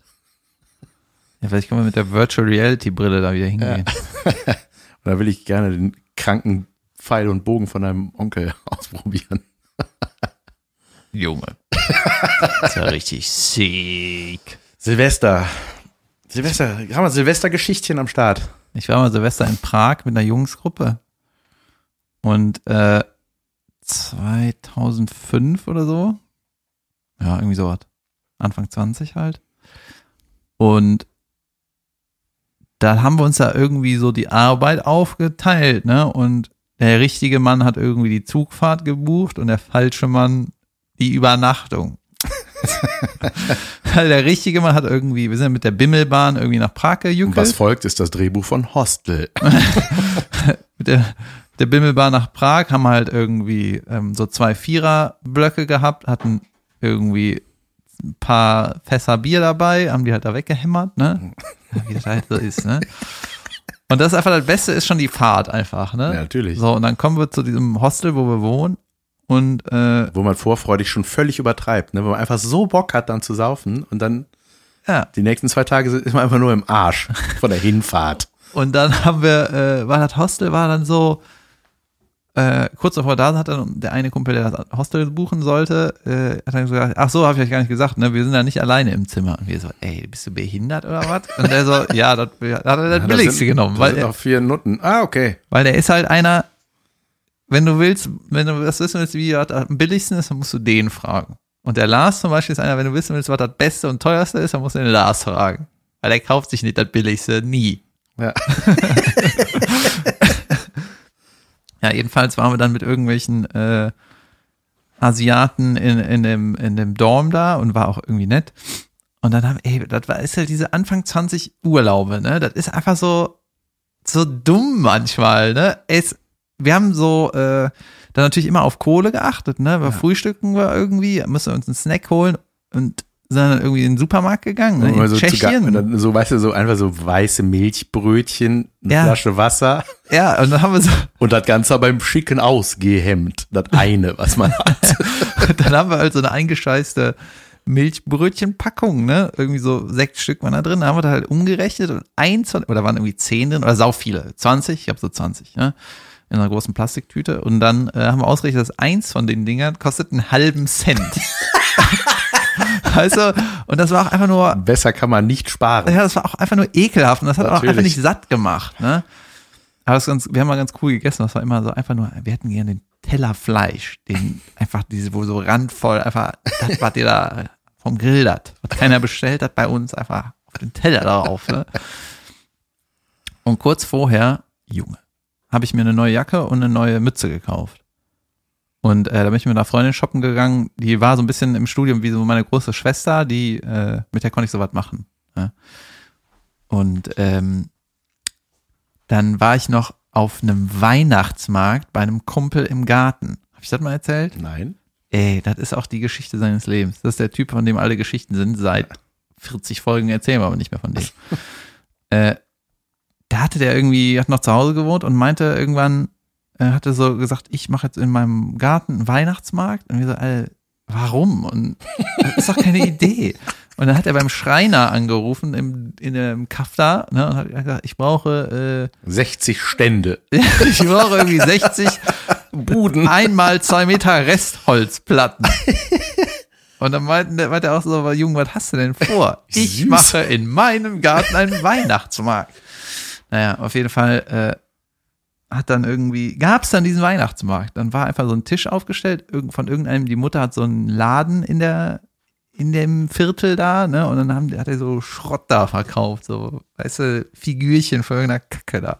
ja, vielleicht können wir mit der Virtual Reality Brille da wieder hingehen. Und [LAUGHS] da will ich gerne den kranken Pfeil und Bogen von deinem Onkel [LAUGHS] ausprobieren. Junge. Das ist ja richtig sick. Silvester. Silvester, haben wir Silvestergeschichtchen am Start. Ich war mal Silvester in Prag mit einer Jungsgruppe und äh, 2005 oder so. Ja, irgendwie sowas. Anfang 20 halt. Und da haben wir uns da irgendwie so die Arbeit aufgeteilt, ne? Und der richtige Mann hat irgendwie die Zugfahrt gebucht und der falsche Mann die Übernachtung. [LAUGHS] der richtige Mann hat irgendwie, wir sind mit der Bimmelbahn irgendwie nach Prag Und was folgt, ist das Drehbuch von Hostel. [LAUGHS] mit der, der Bimmelbahn nach Prag haben wir halt irgendwie ähm, so zwei Viererblöcke gehabt, hatten irgendwie ein paar Fässer Bier dabei, haben die halt da weggehämmert, ne? Wie das halt so ist, ne? Und das ist einfach das Beste, ist schon die Fahrt einfach, ne? Ja, natürlich. So, und dann kommen wir zu diesem Hostel, wo wir wohnen. Und äh, Wo man vorfreudig schon völlig übertreibt, ne? Wo man einfach so Bock hat, dann zu saufen und dann ja, die nächsten zwei Tage ist man einfach nur im Arsch von der Hinfahrt. [LAUGHS] Und dann haben wir, äh, war das Hostel, war dann so, äh, kurz davor da hat dann der eine Kumpel, der das Hostel buchen sollte, äh, hat dann so gesagt, ach so, habe ich euch gar nicht gesagt, ne, wir sind ja nicht alleine im Zimmer. Und wir so, ey, bist du behindert oder was? Und der so, ja, das, da hat er das Ja, billigste sind, genommen, da weil, sind er, noch vier Nutten. Ah, okay. weil der ist halt einer, wenn du willst, wenn du das wissen willst, wie das am billigsten ist, dann musst du den fragen. Und der Lars zum Beispiel ist einer, wenn du wissen willst, was das Beste und teuerste ist, dann musst du den Lars fragen. Weil der kauft sich nicht das Billigste, nie. Ja. [LAUGHS] Ja, jedenfalls waren wir dann mit irgendwelchen äh, Asiaten in, in, dem, in dem Dorm da und war auch irgendwie nett. Und dann haben, ey, das war, ist halt diese Anfang 20 Urlaube, ne? Das ist einfach so, so dumm manchmal, ne? Es, wir haben so, äh, dann natürlich immer auf Kohle geachtet, ne? Wir frühstücken wir irgendwie, müssen wir uns einen Snack holen und sind dann irgendwie in den Supermarkt gegangen, ne? In so, Tschechien. dann so, weißt du, so einfach so weiße Milchbrötchen, eine Ja. Flasche Wasser ja, und dann haben wir so, [LAUGHS] und das Ganze aber im schicken Ausgehemd. Das eine, was man hat. [LAUGHS] dann haben wir halt so eine eingescheißte Milchbrötchenpackung, ne? Irgendwie so sechs Stück waren da drin. Da haben wir da halt umgerechnet und eins oder waren irgendwie zehn drin oder sau viele. 20, ich habe so 20, ne? In einer großen Plastiktüte. Und dann äh, haben wir ausgerechnet, dass eins von den Dingern kostet einen halben Cent. [LAUGHS] du? Und das war auch einfach nur, Besser kann man nicht sparen. ja, das war auch einfach nur ekelhaft und das hat auch einfach Natürlich. nicht satt gemacht, ne? Aber das ganz, wir haben mal ganz cool gegessen. Das war immer so einfach nur, wir hätten gerne den Teller Fleisch, den einfach diese, wo so randvoll einfach, das, was ihr da vom Grill hat, was keiner bestellt hat bei uns, einfach auf den Teller drauf, ne? Und kurz vorher, Junge, habe ich mir eine neue Jacke und eine neue Mütze gekauft. Und äh, da bin ich mit einer Freundin shoppen gegangen, die war so ein bisschen im Studium wie so meine große Schwester, die, äh, mit der konnte ich sowas machen. Ja. Und ähm, dann war ich noch auf einem Weihnachtsmarkt bei einem Kumpel im Garten. Habe ich das mal erzählt? Nein. Ey, das ist auch die Geschichte seines Lebens. Das ist der Typ, von dem alle Geschichten sind. Seit 40 Folgen erzählen wir aber nicht mehr von dem. [LAUGHS] äh, da hatte der irgendwie, hat noch zu Hause gewohnt und meinte irgendwann, er hatte so gesagt, ich mache jetzt in meinem Garten einen Weihnachtsmarkt. Und wir so, Alter, warum? Und das ist doch keine Idee. Und dann hat er beim Schreiner angerufen im, in dem Kaff da ne, und hat gesagt, ich brauche, 60 Stände. äh, [LAUGHS] ich brauche irgendwie 60 Buden, einmal zwei Meter Restholzplatten. Und dann meinten der, meinte er auch so, Junge, was hast du denn vor? [LAUGHS] Ich Süß. mache in meinem Garten einen Weihnachtsmarkt. Naja, auf jeden Fall äh, hat dann irgendwie, gab es dann diesen Weihnachtsmarkt. Dann war einfach so ein Tisch aufgestellt, von irgendeinem, die Mutter hat so einen Laden in der, in dem Viertel da, ne? Und dann haben, hat er so Schrott da verkauft, so, weißt du, Figürchen von irgendeiner Kacke da.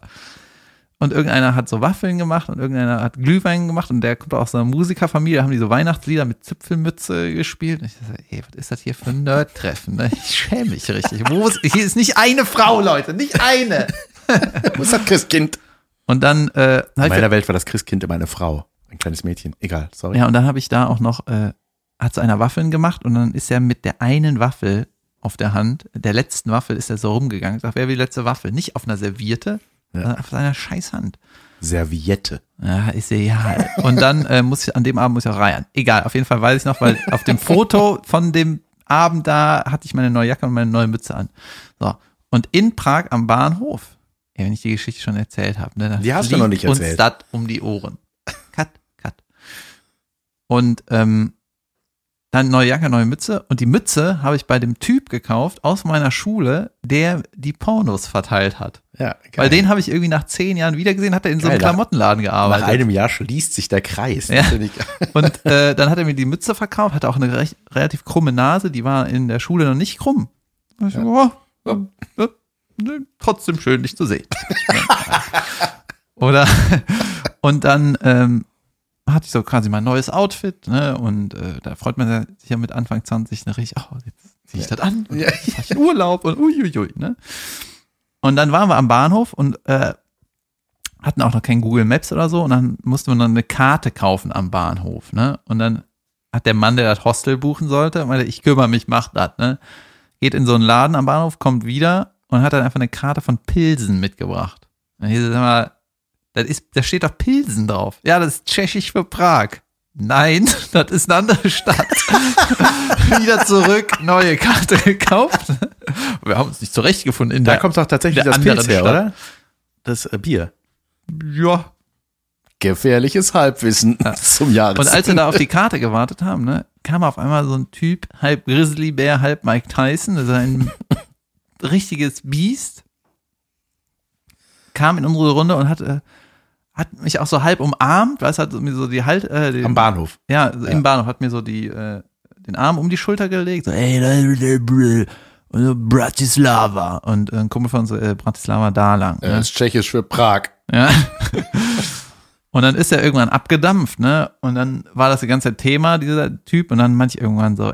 Und irgendeiner hat so Waffeln gemacht und irgendeiner hat Glühwein gemacht und der kommt aus einer Musikerfamilie, da haben die so Weihnachtslieder mit Zipfelmütze gespielt. Und ich dachte, ey, was ist das hier für ein Nerd-Treffen? Ne? Ich schäme mich richtig. Wo ist, hier ist nicht eine Frau, Leute, nicht eine. [LAUGHS] Wo ist das Christkind? Und dann, äh, In meiner Welt war das Christkind immer eine Frau. Ein kleines Mädchen. Egal, sorry. ja, und dann habe ich da auch noch, äh, hat so einer Waffeln gemacht und dann ist er mit der einen Waffel auf der Hand, der letzten Waffel ist er so rumgegangen. Ich sag, wer will die letzte Waffel? Nicht auf einer Serviette, sondern auf seiner Scheißhand. Serviette. Ja, ist egal. Und dann äh, muss ich, an dem Abend muss ich auch reiern. Egal, auf jeden Fall weiß ich noch, weil auf dem Foto von dem Abend da hatte ich meine neue Jacke und meine neue Mütze an. So. Und in Prag am Bahnhof, ja, wenn ich die Geschichte schon erzählt habe, ne, dann Die hast du noch nicht uns erzählt. das um die Ohren. [LAUGHS] Cut, cut. Und ähm, dann neue Jacke, neue Mütze. Und die Mütze habe ich bei dem Typ gekauft aus meiner Schule, der die Pornos verteilt hat. Ja, Weil den habe ich irgendwie nach zehn Jahren wiedergesehen, hat er in so einem Geil, Klamottenladen gearbeitet. Nach einem Jahr schließt sich der Kreis. Ja. [LAUGHS] Und äh, dann hat er mir die Mütze verkauft, hatte auch eine recht, relativ krumme Nase, die war in der Schule noch nicht krumm. Und ich so, oh, äh, ne, trotzdem schön, dich zu sehen. [LAUGHS] Oder und dann ähm, hatte ich so quasi mein neues Outfit, ne? Und äh, da freut man sich ja mit Anfang 20 ne, richtig, oh, jetzt ziehe ich das an und Ja. ich Urlaub und uiuiui, ne? Und dann waren wir am Bahnhof und äh, hatten auch noch kein Google Maps oder so und dann musste man dann eine Karte kaufen am Bahnhof, ne? Und dann hat der Mann, der das Hostel buchen sollte, meinte, ich kümmere mich, mach das, ne? Geht in so einen Laden am Bahnhof, kommt wieder und hat dann einfach eine Karte von Pilsen mitgebracht. Und hier sag mal, das ist, da steht doch Pilsen drauf. Ja, das ist tschechisch für Prag. Nein, [LAUGHS] das ist eine andere Stadt. [LAUGHS] wieder zurück, neue Karte gekauft. Wir haben uns nicht zurechtgefunden in Da der, kommt doch tatsächlich das Pilz her, Stadt. oder? Das äh, Bier. ja, Gefährliches Halbwissen [LAUGHS] zum Jahres. Und als wir da auf die Karte gewartet haben, ne, kam auf einmal so ein Typ, halb Grizzlybär, halb Mike Tyson, das ist ein richtiges Biest, kam in unsere Runde und hat, äh, hat mich auch so halb umarmt, weißt du, hat mir so die Halt, äh, die, Am Bahnhof. ja, Ja. im Bahnhof hat mir so die, äh, den Arm um die Schulter gelegt, so, ey. Und so Bratislava. Und äh, ein Kumpel von uns, äh, Bratislava da lang. Ne? ist tschechisch für Prag. Ja. [LAUGHS] Und dann ist er irgendwann abgedampft, ne? Und dann war das die ganze Zeit Thema, dieser Typ. Und dann manch irgendwann so,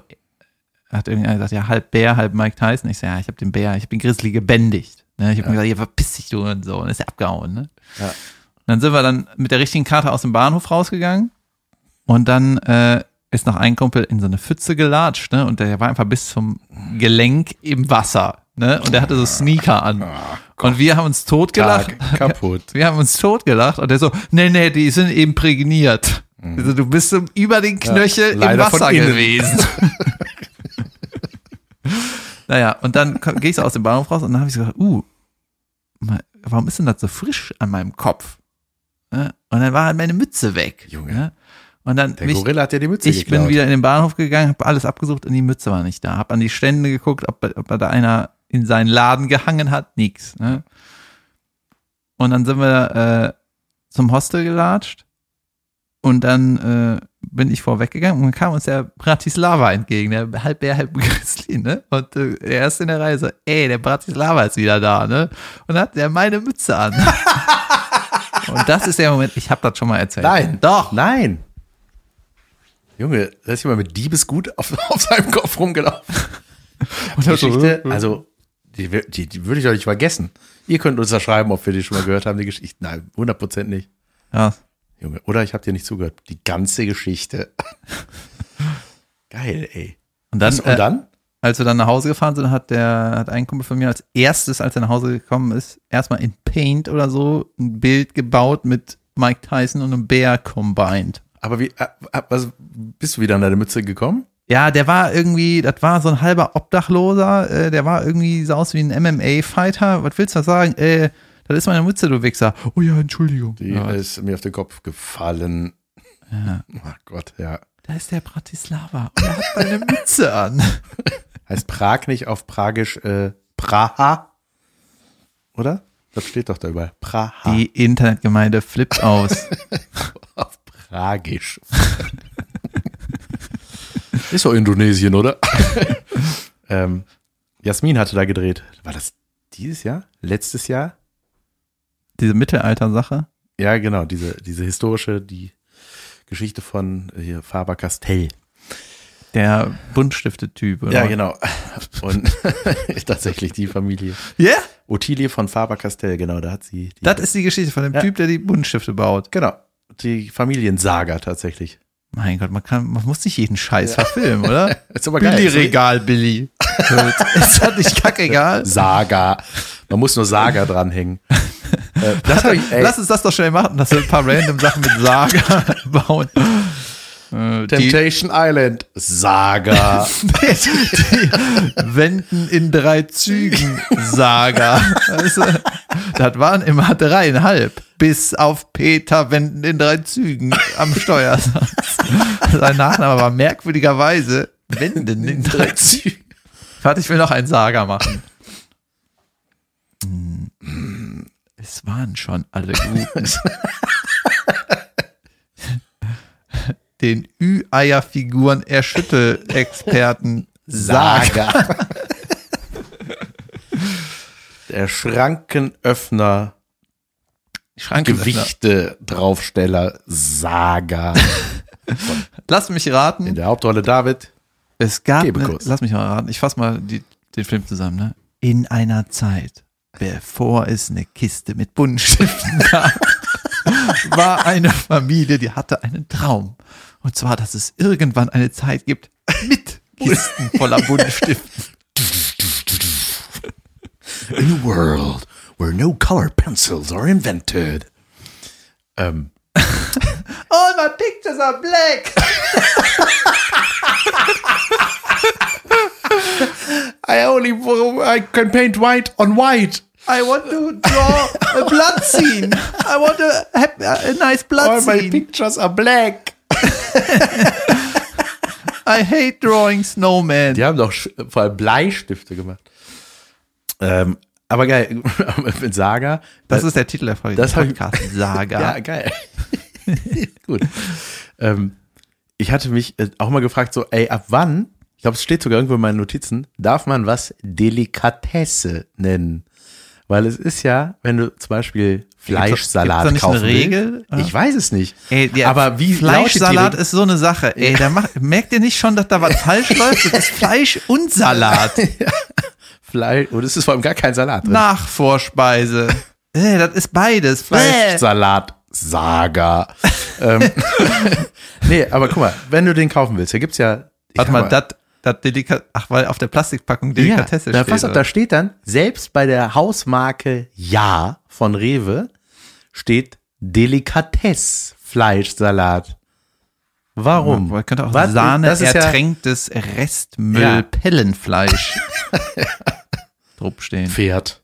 hat irgendjemand gesagt, ja, halb Bär, halb Mike Tyson. Ich so, ja, ich habe den Bär, ich den Grizzly gebändigt. Ne? Ich habe mir gesagt, ja, verpiss dich du und so. Und ist er abgehauen, ne? Ja. Und dann sind wir dann mit der richtigen Karte aus dem Bahnhof rausgegangen. Und dann äh, ist noch ein Kumpel in so eine Pfütze gelatscht, ne? Und der war einfach bis zum Gelenk im Wasser, ne? Und der hatte so Sneaker an. und wir haben uns totgelacht. Tag kaputt. [LAUGHS] Wir haben uns totgelacht und der so, nee, nee, die sind imprägniert. Also, du bist so über den Knöchel im leider von Wasser gewesen. [LAUGHS] naja, und dann gehe ich so aus dem Bahnhof raus und dann habe ich so gedacht, uh, warum ist denn das so frisch an meinem Kopf? Und dann war halt meine Mütze weg. Junge. Und dann Der mich, Gorilla hat dir die Mütze ich geklaut. bin wieder in den Bahnhof gegangen, habe alles abgesucht und die Mütze war nicht da. Hab an die Stände geguckt, ob, ob da einer in seinen Laden gehangen hat, nix. Ne? Und dann sind wir äh, zum Hostel gelatscht und dann äh, bin ich vorweggegangen und dann kam uns der Bratislava entgegen, der halb Bär, halb [LAUGHS] Grizzly, ne? Und äh, er ist in der Reihe so, ey, der Bratislava ist wieder da, ne? Und dann hat der meine Mütze an. [LAUGHS] und das ist der Moment, ich habe das schon mal erzählt. Nein. Doch. Nein. Junge, da ist jemand mit Diebesgut auf, [LAUGHS] auf seinem Kopf rumgelaufen. Und die das so, Geschichte, also, die, die, die würde ich doch nicht vergessen. Ihr könnt uns da schreiben, ob wir die schon mal gehört haben, die Geschichte. Nein, 100 Prozent nicht. Ja, Junge, oder ich habe dir nicht zugehört. Die ganze Geschichte. [LAUGHS] Geil, ey. Und dann, Was, und äh, dann? als wir dann nach Hause gefahren sind, hat der, hat ein Kumpel von mir als erstes, als er nach Hause gekommen ist, erstmal in Paint oder so ein Bild gebaut mit Mike Tyson und einem Bär combined. Aber wie, äh, äh, was, bist du wieder an deine Mütze gekommen? Ja, der war irgendwie, das war so ein halber Obdachloser, äh, der war irgendwie so aus wie ein MMA-Fighter. Was willst du sagen? Äh, das ist meine Mütze, du Wichser. Oh ja, Entschuldigung. Die ja, ist mir auf den Kopf gefallen. Ja. [LAUGHS] Oh Gott, ja. da ist der Bratislava und er hat meine Mütze an. [LAUGHS] Heißt Prag nicht auf Pragisch äh, Praha? Oder? Das steht doch da überall. Praha. Die Internetgemeinde flippt aus. [LAUGHS] auf Pragisch. Ist doch Indonesien, oder? ähm, Jasmin hatte da gedreht. War das dieses Jahr? Letztes Jahr? Diese Mittelalter-Sache. Ja, genau, diese, diese historische, die Geschichte von äh, hier, Faber Castell. Der Buntstifte-Typ. oder Ja, genau. [LAUGHS] Und [LAUGHS] tatsächlich die Familie. Ja? Ottilie von Faber Castell, genau, da hat sie. Das ist die Geschichte von dem Ja. Typ, der die Buntstifte baut. genau. Die Familiensaga tatsächlich. Mein Gott, man kann, man muss nicht jeden Scheiß verfilmen, oder? [LAUGHS] Ist aber geil. Billy-Regal, Billy. ist das nicht kackegal? Saga. Man muss nur Saga dranhängen. Äh, das hab ich, Lass uns das doch schnell machen, dass wir ein paar random Sachen mit Saga [LAUGHS] bauen. Äh, die, Temptation Island. Saga. [LAUGHS] die Wenden in drei Zügen Saga. Du? Das waren immer dreieinhalb. Bis auf Peter Wenden in drei Zügen am Steuersatz. sein Nachname war merkwürdigerweise Wenden in drei Zügen. Warte, ich will noch einen Saga machen. Hm, Es waren schon alle [LAUGHS] Guten. Den Ü-Eier-Figuren Erschüttel-Experten Saga. Saga. Der Schrankenöffner, Schrankenöffner. Gewichte, Draufsteller, Saga. Lass mich raten. In der Hauptrolle David. Es gab, ne, kurz. lass mich mal raten, ich fasse mal die, den Film zusammen, ne? In einer Zeit, bevor es eine Kiste mit Buntstiften [LAUGHS] gab, war eine Familie, die hatte einen Traum. Und zwar, dass es irgendwann eine Zeit gibt mit Kisten voller Buntstiften. [LAUGHS] In a world where no color pencils are invented. Ähm, [LAUGHS] All my pictures are black. I only I can paint white on white. I want to draw a blood scene. I want to have a nice blood All my scene. pictures are black. I hate drawing snowman. Die haben doch vor allem Bleistifte gemacht. Ähm, aber geil, [LAUGHS] mit Saga. Das ist der Titel der Folge. Das Podcast Saga. [LAUGHS] Ja, geil. [LAUGHS] Gut. Ähm, ich hatte mich äh, auch mal gefragt, so, ey, ab wann, glaube, es steht sogar irgendwo in meinen Notizen, darf man was Delikatesse nennen? Weil es ist ja, wenn du zum Beispiel Fleischsalat Gibt's nicht kaufen eine Regel? willst. Ich weiß es nicht. Ey, der aber wie Fleischsalat ist so eine Sache. Ey, da macht, merkt ihr nicht schon, dass da was falsch [LAUGHS] läuft? Das ist Fleisch und Salat. [LAUGHS] Fleisch, und es ist vor allem gar kein Salat drin. Nachvorspeise. Ey, [LAUGHS] das ist beides. Fleischsalat Saga. ähm, nee, aber guck mal, wenn du den kaufen willst, da gibt's ja. ich Warte mal, das, das Delikat, ach, weil auf der Plastikpackung Delikatesse ja, da, steht. pass auf, da steht dann, selbst bei der Hausmarke Ja von Rewe steht Delikatess Fleischsalat. Warum? Man könnte auch Was? Sahne Das ist ja- ertränktes Restmüll-Pellenfleisch [LAUGHS] drauf stehen. Pferd.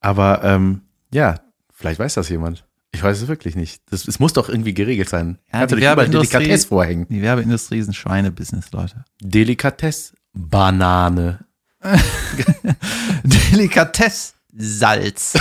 Aber ähm, ja, vielleicht weiß das jemand. Ich weiß es wirklich nicht. Das, es muss doch irgendwie geregelt sein. Ja, Kannst die Werbeindustrie- Delikatess vorhängen. Die Werbeindustrie ist ein Schweinebusiness, Leute. Delikatess Banane. [LAUGHS] Delikatess Salz.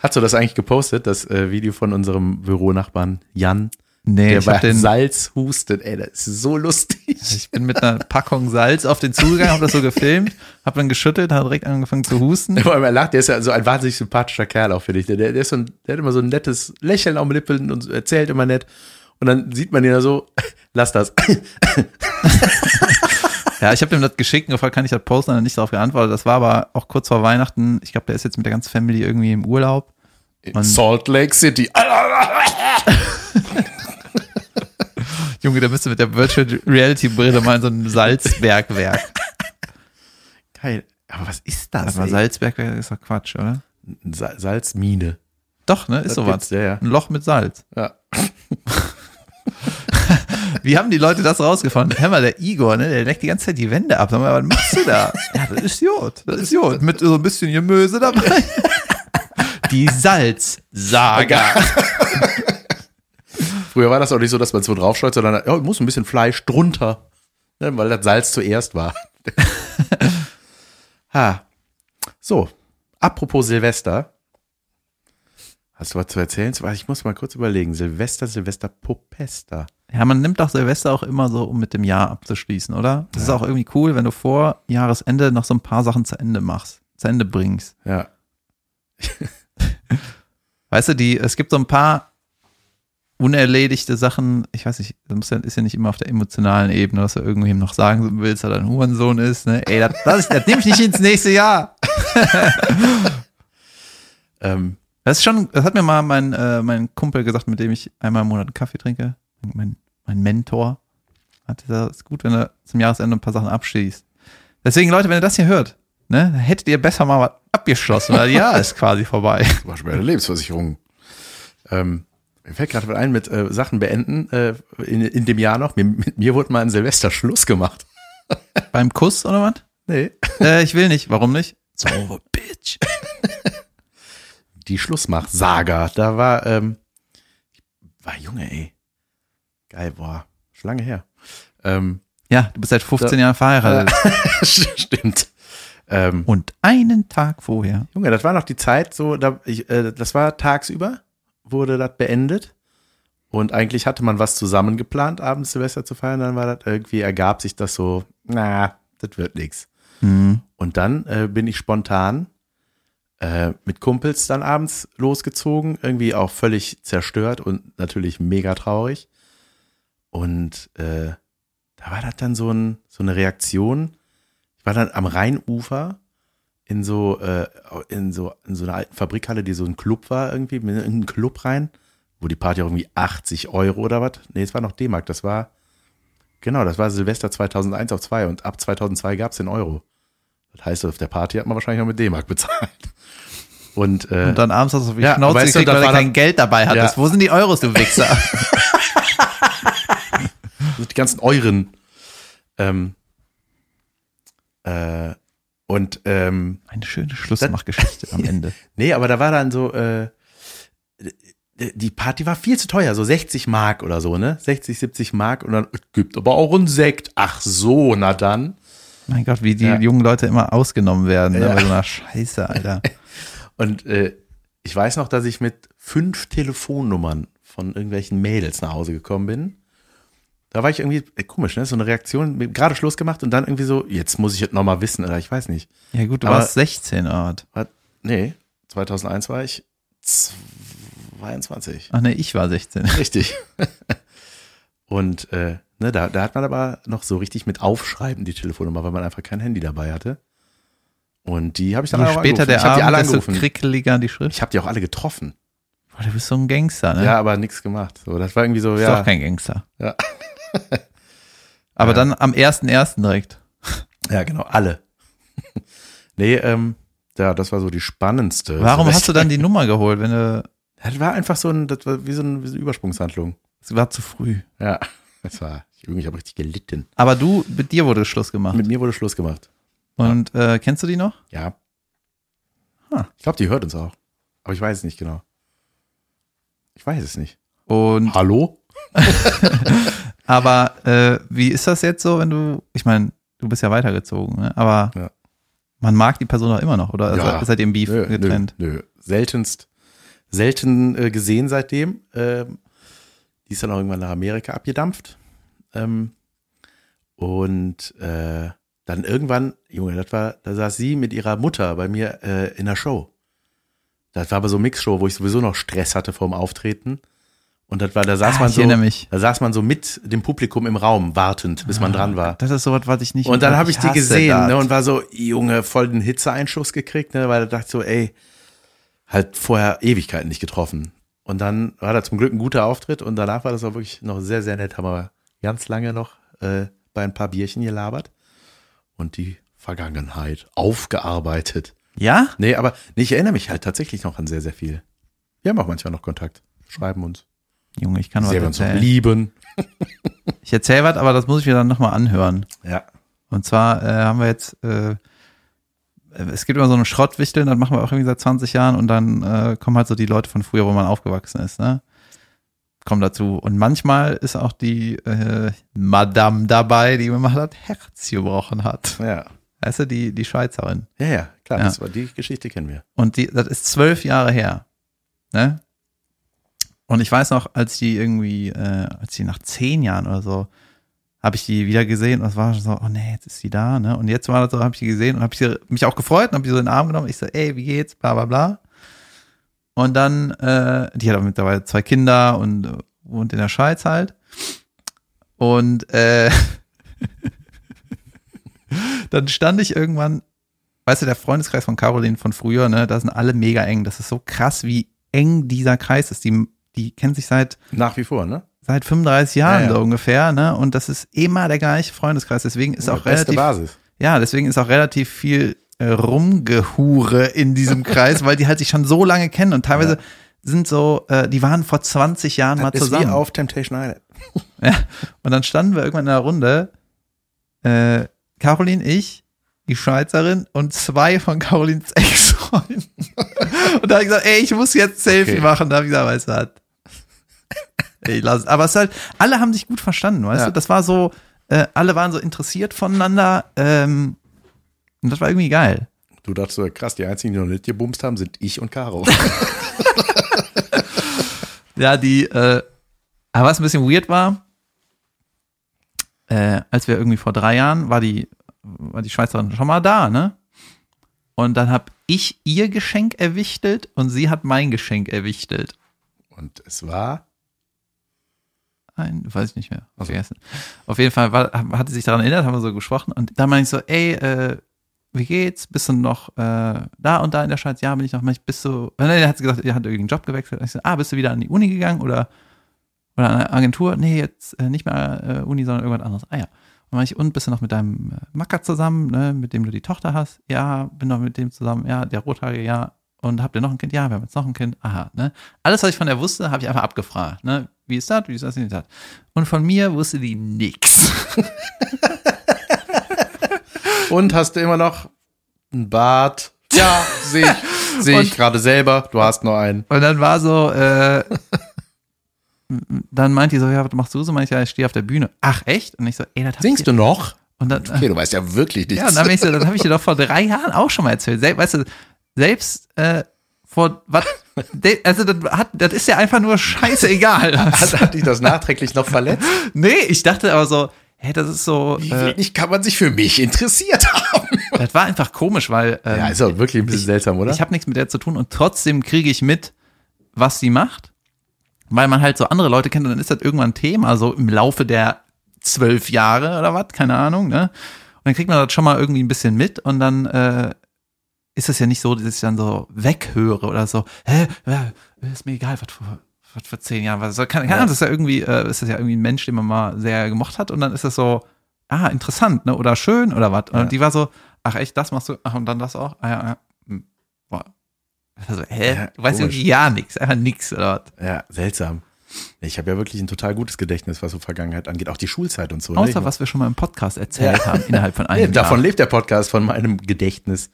Hast du das eigentlich gepostet, das äh, Video von unserem Büronachbarn Jan? Nee, der ich, hab den, Salz hustet. Ey, das ist so lustig. ich bin mit einer Packung Salz auf den zugegangen, habe das so gefilmt, habe dann geschüttelt, hat direkt angefangen zu husten. Vor allem er lacht, der ist ja so ein wahnsinnig sympathischer Kerl auch, finde ich. Der, der, ist so ein, der hat immer so ein nettes Lächeln auf den Lippen und erzählt immer nett. Und dann sieht man ihn ja so, [LAUGHS] lass das. [LAUGHS] Ja, ich habe dem das geschickt und gefragt, kann ich das posten? Er hat nicht darauf geantwortet. Das war aber auch kurz vor Weihnachten. Ich glaube, der ist jetzt mit der ganzen Family irgendwie im Urlaub. In Salt Lake City. [LAUGHS] Junge, der müsste mit der Virtual Reality Brille mal in so ein Salzbergwerk. Geil. Aber was ist das? Aber ey? Salzbergwerk ist doch Quatsch, oder? Sa Salzmine. Doch, ne? Ist Das sowas. Ja, ja. Ein Loch mit Salz. ja. [LAUGHS] Wie haben die Leute das rausgefunden? Hör mal, der Igor, ne, der leckt die ganze Zeit die Wände ab. Sag mal, was machst du da? [LAUGHS] Ja, das ist Jod. Das ist Jod. Mit so ein bisschen Gemüse dabei. [LAUGHS] Die Salzsaga. Früher war das auch nicht so, dass man so draufschaut, sondern ja, muss ein bisschen Fleisch drunter. Ne, weil das Salz zuerst war. [LAUGHS] ha. So. Apropos Silvester. Hast du was zu erzählen? Ich muss mal kurz überlegen. Silvester, Silvester, Popesta. Ja, man nimmt doch Silvester auch immer so, um mit dem Jahr abzuschließen, oder? Das ist auch irgendwie cool, wenn du vor Jahresende noch so ein paar Sachen zu Ende machst, zu Ende bringst. Ja. [LAUGHS] Weißt du, die, es gibt so ein paar unerledigte Sachen, ich weiß nicht, das ja, ist ja nicht immer auf der emotionalen Ebene, dass du irgendwem noch sagen willst, dass er ein Hurensohn ist, ne? Ey, das, das, das nehme ich nicht ins nächste Jahr. [LAUGHS] Ähm, Das ist schon, das hat mir mal mein, äh, mein Kumpel gesagt, mit dem ich einmal im Monat einen Kaffee trinke. Mein, mein Mentor. Hat gesagt, ist gut, wenn du zum Jahresende ein paar Sachen abschließt. Deswegen, Leute, wenn ihr das hier hört, ne, hättet ihr besser mal was abgeschlossen, weil Jahr [LAUGHS] ist quasi vorbei. zum Beispiel bei der Lebensversicherung. Ähm, mir fällt gerade ein mit äh, Sachen beenden äh, in, in dem Jahr noch. Mir, mit mir wurde mal ein Silvester Schluss gemacht. [LAUGHS] Beim Kuss oder was? Nee. Äh, ich will nicht. Warum nicht? So, bitch. die Schlussmach-Saga. Da war, ähm, war Junge, ey. Geil, boah. Schon lange her. Ähm, Ja, du bist seit 15 Jahren verheiratet. [LAUGHS] stimmt. Ähm, Und einen Tag vorher. Junge, das war noch die Zeit, so, da, ich, äh, das war tagsüber, wurde das beendet. Und eigentlich hatte man was zusammen geplant, abends Silvester zu feiern. Dann war das irgendwie, ergab sich das so, na, das wird nix. Mhm. Und dann äh, bin ich spontan äh, mit Kumpels dann abends losgezogen, irgendwie auch völlig zerstört und natürlich mega traurig. Und äh, da war das dann so, ein, so eine Reaktion. Ich war dann am Rheinufer in so, äh, in so, in so einer alten Fabrikhalle, die so ein Club war irgendwie, in einen Club rein, wo die Party auch irgendwie 80 Euro oder was. Nee, es war noch D-Mark, das war, genau, das war Silvester 2001 auf 2 und ab 2002 gab es den Euro. Das heißt, auf der Party hat man wahrscheinlich noch mit D-Mark bezahlt. Und, äh, Und dann abends hast du auf die Ja, Schnauze weißt du, gekriegt, da weil du kein Geld dabei hattest. Ja. Wo sind die Euros, du Wichser? [LAUGHS] die ganzen Euren. Ähm, äh, und ähm, Eine schöne Schlussmachgeschichte am Ende. [LAUGHS] nee, aber da war dann so, äh, die Party war viel zu teuer, so 60 Mark oder so, ne? 60, 70 Mark und dann gibt aber auch einen Sekt. Ach so, na dann. Mein Gott, wie die Ja. jungen Leute immer ausgenommen werden. Ne? Ja. Bei so einer Scheiße, Alter. [LAUGHS] Und äh, ich weiß noch, dass ich mit fünf Telefonnummern von irgendwelchen Mädels nach Hause gekommen bin. Da war ich irgendwie, äh, komisch, ne? So eine Reaktion, gerade Schluss gemacht und dann irgendwie so, jetzt muss ich es nochmal wissen, oder ich weiß nicht. Ja gut, du Aber- warst 16, Art. War, nee, 2001 war ich 22. Ach nee, ich war 16. [LAUGHS] Richtig. Und äh, ne, da, da hat man aber noch so richtig mit Aufschreiben die Telefonnummer, weil man einfach kein Handy dabei hatte. Und die habe ich dann auch später angerufen. der ich habe die alle Abend, angerufen. krickeliger die Schrift. Ich habe die auch alle getroffen. Boah, du bist so ein Gangster, ne? Ja, aber nichts gemacht. So, das war irgendwie so, Du bist ja. doch kein Gangster. Ja. [LAUGHS] [LAUGHS] Aber Ja. dann am 1.1. direkt. Ja, genau, alle. [LAUGHS] nee, ähm, ja, das war so die spannendste. Warum hast Silvester- du dann die [LAUGHS] Nummer geholt, wenn du, Das war einfach so ein, das war wie so, ein, wie so eine Übersprungshandlung. es war zu früh. Ja, das war, ich habe richtig gelitten. Aber du, mit dir wurde Schluss gemacht. Mit mir wurde Schluss gemacht. Und äh, kennst du die noch? Ja. Ah. Ich glaube, die hört uns auch. Aber ich weiß es nicht genau. Ich weiß es nicht. Und Hallo? Aber äh, wie ist das jetzt so, wenn du, ich meine, du bist ja weitergezogen, ne? aber Ja. man mag die Person doch immer noch, oder Ja. also, seid ihr im Beef Nö, getrennt? Nö, nö. Seltenst, selten äh, gesehen seitdem. Ähm, die ist dann auch irgendwann nach Amerika abgedampft. Ähm, und äh, dann irgendwann, Junge, das war, da saß sie mit ihrer Mutter bei mir äh, in der Show. Das war aber so eine Mixshow, wo ich sowieso noch Stress hatte vorm Auftreten. Und das war, da saß Ah, man ich so, da saß man so mit dem Publikum im Raum, wartend, bis man dran war. Das ist sowas, was ich nicht. Und dann habe ich die hasse gesehen ne, und war so, Junge, voll den Hitzeeinschuss gekriegt, ne, weil da dachte ich so, ey, halt vorher Ewigkeiten nicht getroffen. Und dann war da zum Glück ein guter Auftritt und danach war das auch wirklich noch sehr, sehr nett. Haben wir ganz lange noch äh, bei ein paar Bierchen gelabert und die Vergangenheit aufgearbeitet. Ja? Nee, aber nee, ich erinnere mich halt tatsächlich noch an sehr, sehr viel. Wir haben auch manchmal noch Kontakt, schreiben uns, Junge, ich kann was sehr erzählen. lieben. [LAUGHS] Ich erzähle was, aber das muss ich mir dann nochmal anhören. Ja. Und zwar äh, haben wir jetzt, äh, es gibt immer so eine Schrottwichteln, das machen wir auch irgendwie seit 20 Jahren und dann äh, kommen halt so die Leute von früher, wo man aufgewachsen ist, ne? Kommen dazu. Und manchmal ist auch die äh, Madame dabei, die mir mal das Herz gebrochen hat. Ja. Weißt du, die, die Schweizerin. Ja, ja, klar, Ja. Das war, die Geschichte kennen wir. Und die, das ist zwölf Jahre her. Ne? Und ich weiß noch, als die irgendwie, äh, als die nach zehn Jahren oder so, habe ich die wieder gesehen und es war schon so, oh nee, jetzt ist sie da, ne? Und jetzt war das so, habe ich die gesehen und habe ich mich auch gefreut und habe die so in den Arm genommen. Ich so, ey, wie geht's? Bla bla bla. Und dann, äh, die hat auch mittlerweile zwei Kinder und äh, wohnt in der Schweiz halt. Und äh, [LAUGHS] dann stand ich irgendwann weißt du, der Freundeskreis von Caroline von früher, ne, da sind alle mega eng. Das ist so krass, wie eng dieser Kreis ist. Die, die kennt sich seit, Nach wie vor, ne? seit 35 Jahren Ja, ja. so ungefähr, ne? Und das ist immer der gleiche Freundeskreis. Deswegen ist auch Beste relativ, Basis. ja, deswegen ist auch relativ viel äh, Rumgehure in diesem [LAUGHS] Kreis, weil die halt sich schon so lange kennen und teilweise sind so, äh, die waren vor 20 Jahren mal Das ist zusammen. wie auf Temptation Island. [LAUGHS] Ja. Und dann standen wir irgendwann in der Runde, äh, Caroline, ich, die Schweizerin und zwei von Carolins Ex Freunden. Und da habe ich gesagt, ey, ich muss jetzt Selfie Okay. machen. Da habe ich gesagt, weißt du was? Ey, lass es. Aber es ist halt, alle haben sich gut verstanden, weißt Ja. du? Das war so, äh, alle waren so interessiert voneinander. Ähm, und das war irgendwie geil. Du dachtest so, krass, die einzigen, die noch nicht gebumst haben, sind ich und Caro. [LAUGHS] Ja, die, äh, aber was ein bisschen weird war, äh, als wir irgendwie vor drei Jahren, war die, war die Schweizerin schon mal da, ne? Und dann hab ich ihr Geschenk erwichtelt und sie hat mein Geschenk erwichtelt. Und es war, Ein, weiß ich nicht mehr, vergessen. Auf jeden Fall war, hat sie sich daran erinnert, haben wir so gesprochen und da meine ich so, ey, äh, wie geht's? Bist du noch äh, da und da in der Schweiz? Ja, bin ich noch. Mach ich, Bist du? Nein, er hat sie gesagt, er hat irgendwie einen Job gewechselt. Und Ich so, ah, bist du wieder an die Uni gegangen oder oder an eine Agentur? Nee, jetzt äh, nicht mehr äh, Uni, sondern irgendwas anderes. Ah ja. Und ich, und bist du noch mit deinem äh, Macker zusammen, ne, mit dem du die Tochter hast? Ja, bin noch mit dem zusammen. Ja, der Rothaarige, ja. Und habt ihr noch ein Kind? Ja, wir haben jetzt noch ein Kind. Aha, ne? Alles, was ich von der wusste, habe ich einfach abgefragt. Ne? Wie ist das? Wie ist das? Wie ist das? Und von mir wusste die nix. [LAUGHS] und hast du immer noch einen Bart? Ja, sehe ich, sehe [LAUGHS] ich gerade selber. Du hast nur einen. Und dann war so, äh, dann meint die so, ja, was machst du so? Meint ich, ja, ich stehe auf der Bühne. Ach, echt? Und ich so, ey, das Singst ich du noch? Und dann, Okay, du weißt ja wirklich nichts. ja, und dann bin ich so, das habe ich dir doch vor drei Jahren auch schon mal erzählt. Sel weißt du, selbst äh, vor, was, [LAUGHS] also das, hat, das ist ja einfach nur scheißegal. [LAUGHS] hat, hat dich das nachträglich noch verletzt? nee, ich dachte aber so, hä, das ist so, Wie äh, wenig kann man sich für mich interessiert haben? [LAUGHS] das war einfach komisch, weil ähm, Ja, ist doch wirklich ein bisschen seltsam, oder? Ich habe nichts mit der zu tun und trotzdem kriege ich mit, was sie macht, weil man halt so andere Leute kennt und dann ist das irgendwann ein Thema, so im Laufe der zwölf Jahre oder was, keine Ahnung, ne? Und dann kriegt man das schon mal irgendwie ein bisschen mit und dann äh, ist es ja nicht so, dass ich dann so weghöre oder so, hä, ist mir egal, was vor, was vor zehn Jahren war. So, keine Ahnung, das ist ja irgendwie, äh, ist das ja irgendwie ein Mensch, den man mal sehr gemocht hat und dann ist das so, ah, interessant, ne? Oder schön oder was. Und Ja. die war so, ach echt, das machst du, ach und dann das auch? Ah ja, ja. Also, hä? Ja, du weißt irgendwie ja nichts, einfach was. Ja, seltsam. Ich habe ja wirklich ein total gutes Gedächtnis, was so Vergangenheit angeht. Auch die Schulzeit und so. ne? Außer mein- was wir schon mal im Podcast erzählt haben, innerhalb von [LAUGHS] Nee, einem davon Jahr. lebt der Podcast, von meinem Gedächtnis.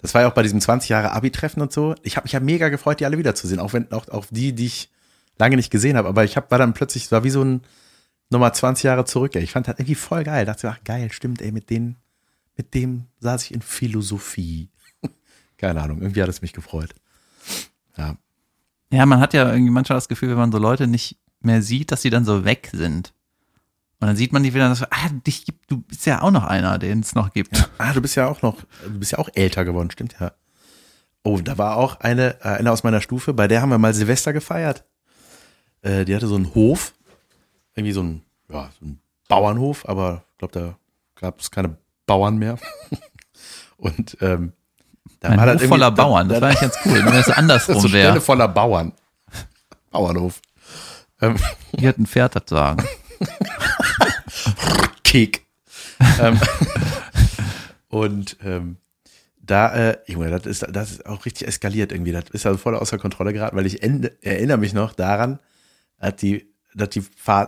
Das war ja auch bei diesem 20 Jahre Abi-Treffen und so. Ich habe mich ja mega gefreut, die alle wiederzusehen. Auch wenn auch, auch die, die ich lange nicht gesehen habe. Aber ich hab, war dann plötzlich, es war wie so ein nochmal 20 Jahre zurück. Ey. Ich fand das irgendwie voll geil. Dachte, ach geil, stimmt, ey, mit denen, mit dem saß ich in Philosophie. [LAUGHS] Keine Ahnung, irgendwie hat es mich gefreut. Ja, Ja, man hat ja irgendwie manchmal das Gefühl, wenn man so Leute nicht mehr sieht, dass die dann so weg sind. Und dann sieht man die wieder, so, ah, dich gibt, du bist ja auch noch einer, den es noch gibt. Ah, du bist ja auch noch, du bist ja auch älter geworden, stimmt ja. Oh, da war auch eine, äh, eine aus meiner Stufe, bei der haben wir mal Silvester gefeiert. Äh, die hatte so einen Hof, irgendwie so ein, ja, so ein Bauernhof, aber ich glaube, da gab es keine Bauern mehr. [LAUGHS] Und ähm, da Ein Hof voller Bauern, das da- war eigentlich ganz cool, wenn das [LAUGHS] andersrum Stelle wäre. voller Bauern. Bauernhof. Ähm, Hier hat ein Pferd das sagen. [LAUGHS] Kick. ähm, [LAUGHS] und ähm, da, äh, Junge, das ist, das ist auch richtig eskaliert irgendwie. Das ist also voll außer Kontrolle geraten, weil ich ende, erinnere mich noch daran, dass die, dass die,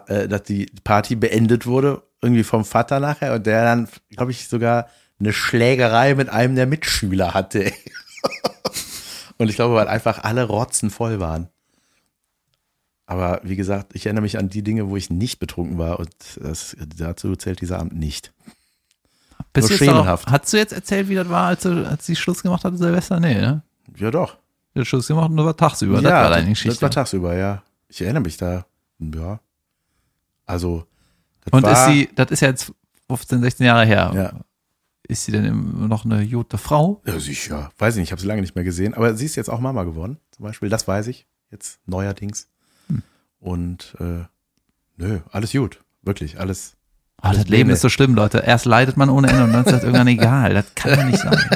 äh, dass die Party beendet wurde, irgendwie vom Vater nachher und der dann, glaube ich, sogar eine Schlägerei mit einem der Mitschüler hatte. [LAUGHS] und ich glaube, weil einfach alle Rotzen voll waren. Aber wie gesagt, ich erinnere mich an die Dinge, wo ich nicht betrunken war und das, dazu zählt dieser Abend nicht. Bist Nur du jetzt auch, schemenhaft. hast du jetzt erzählt, wie das war, als, du, als sie Schluss gemacht hatte, Silvester? Nee, ne? Ja, doch. Hast Schluss gemacht und nur war tagsüber. ja, das war deine das Geschichte. war tagsüber, ja. Ich erinnere mich da. Ja. Also. Das und war, ist sie, das ist ja jetzt 15, 16 Jahre her. Ja. Ist sie denn immer noch eine gute Frau? Ja, sicher. Weiß ich nicht, ich habe sie lange nicht mehr gesehen. Aber sie ist jetzt auch Mama geworden, zum Beispiel. Das weiß ich. Jetzt neuerdings. Hm. Und äh, nö, alles gut. Wirklich, alles. Oh, Alles das Leben ist so schlimm, Leute. Erst leidet man ohne Ende und dann ist das irgendwann [LAUGHS] egal. Das kann doch nicht sein. [LAUGHS]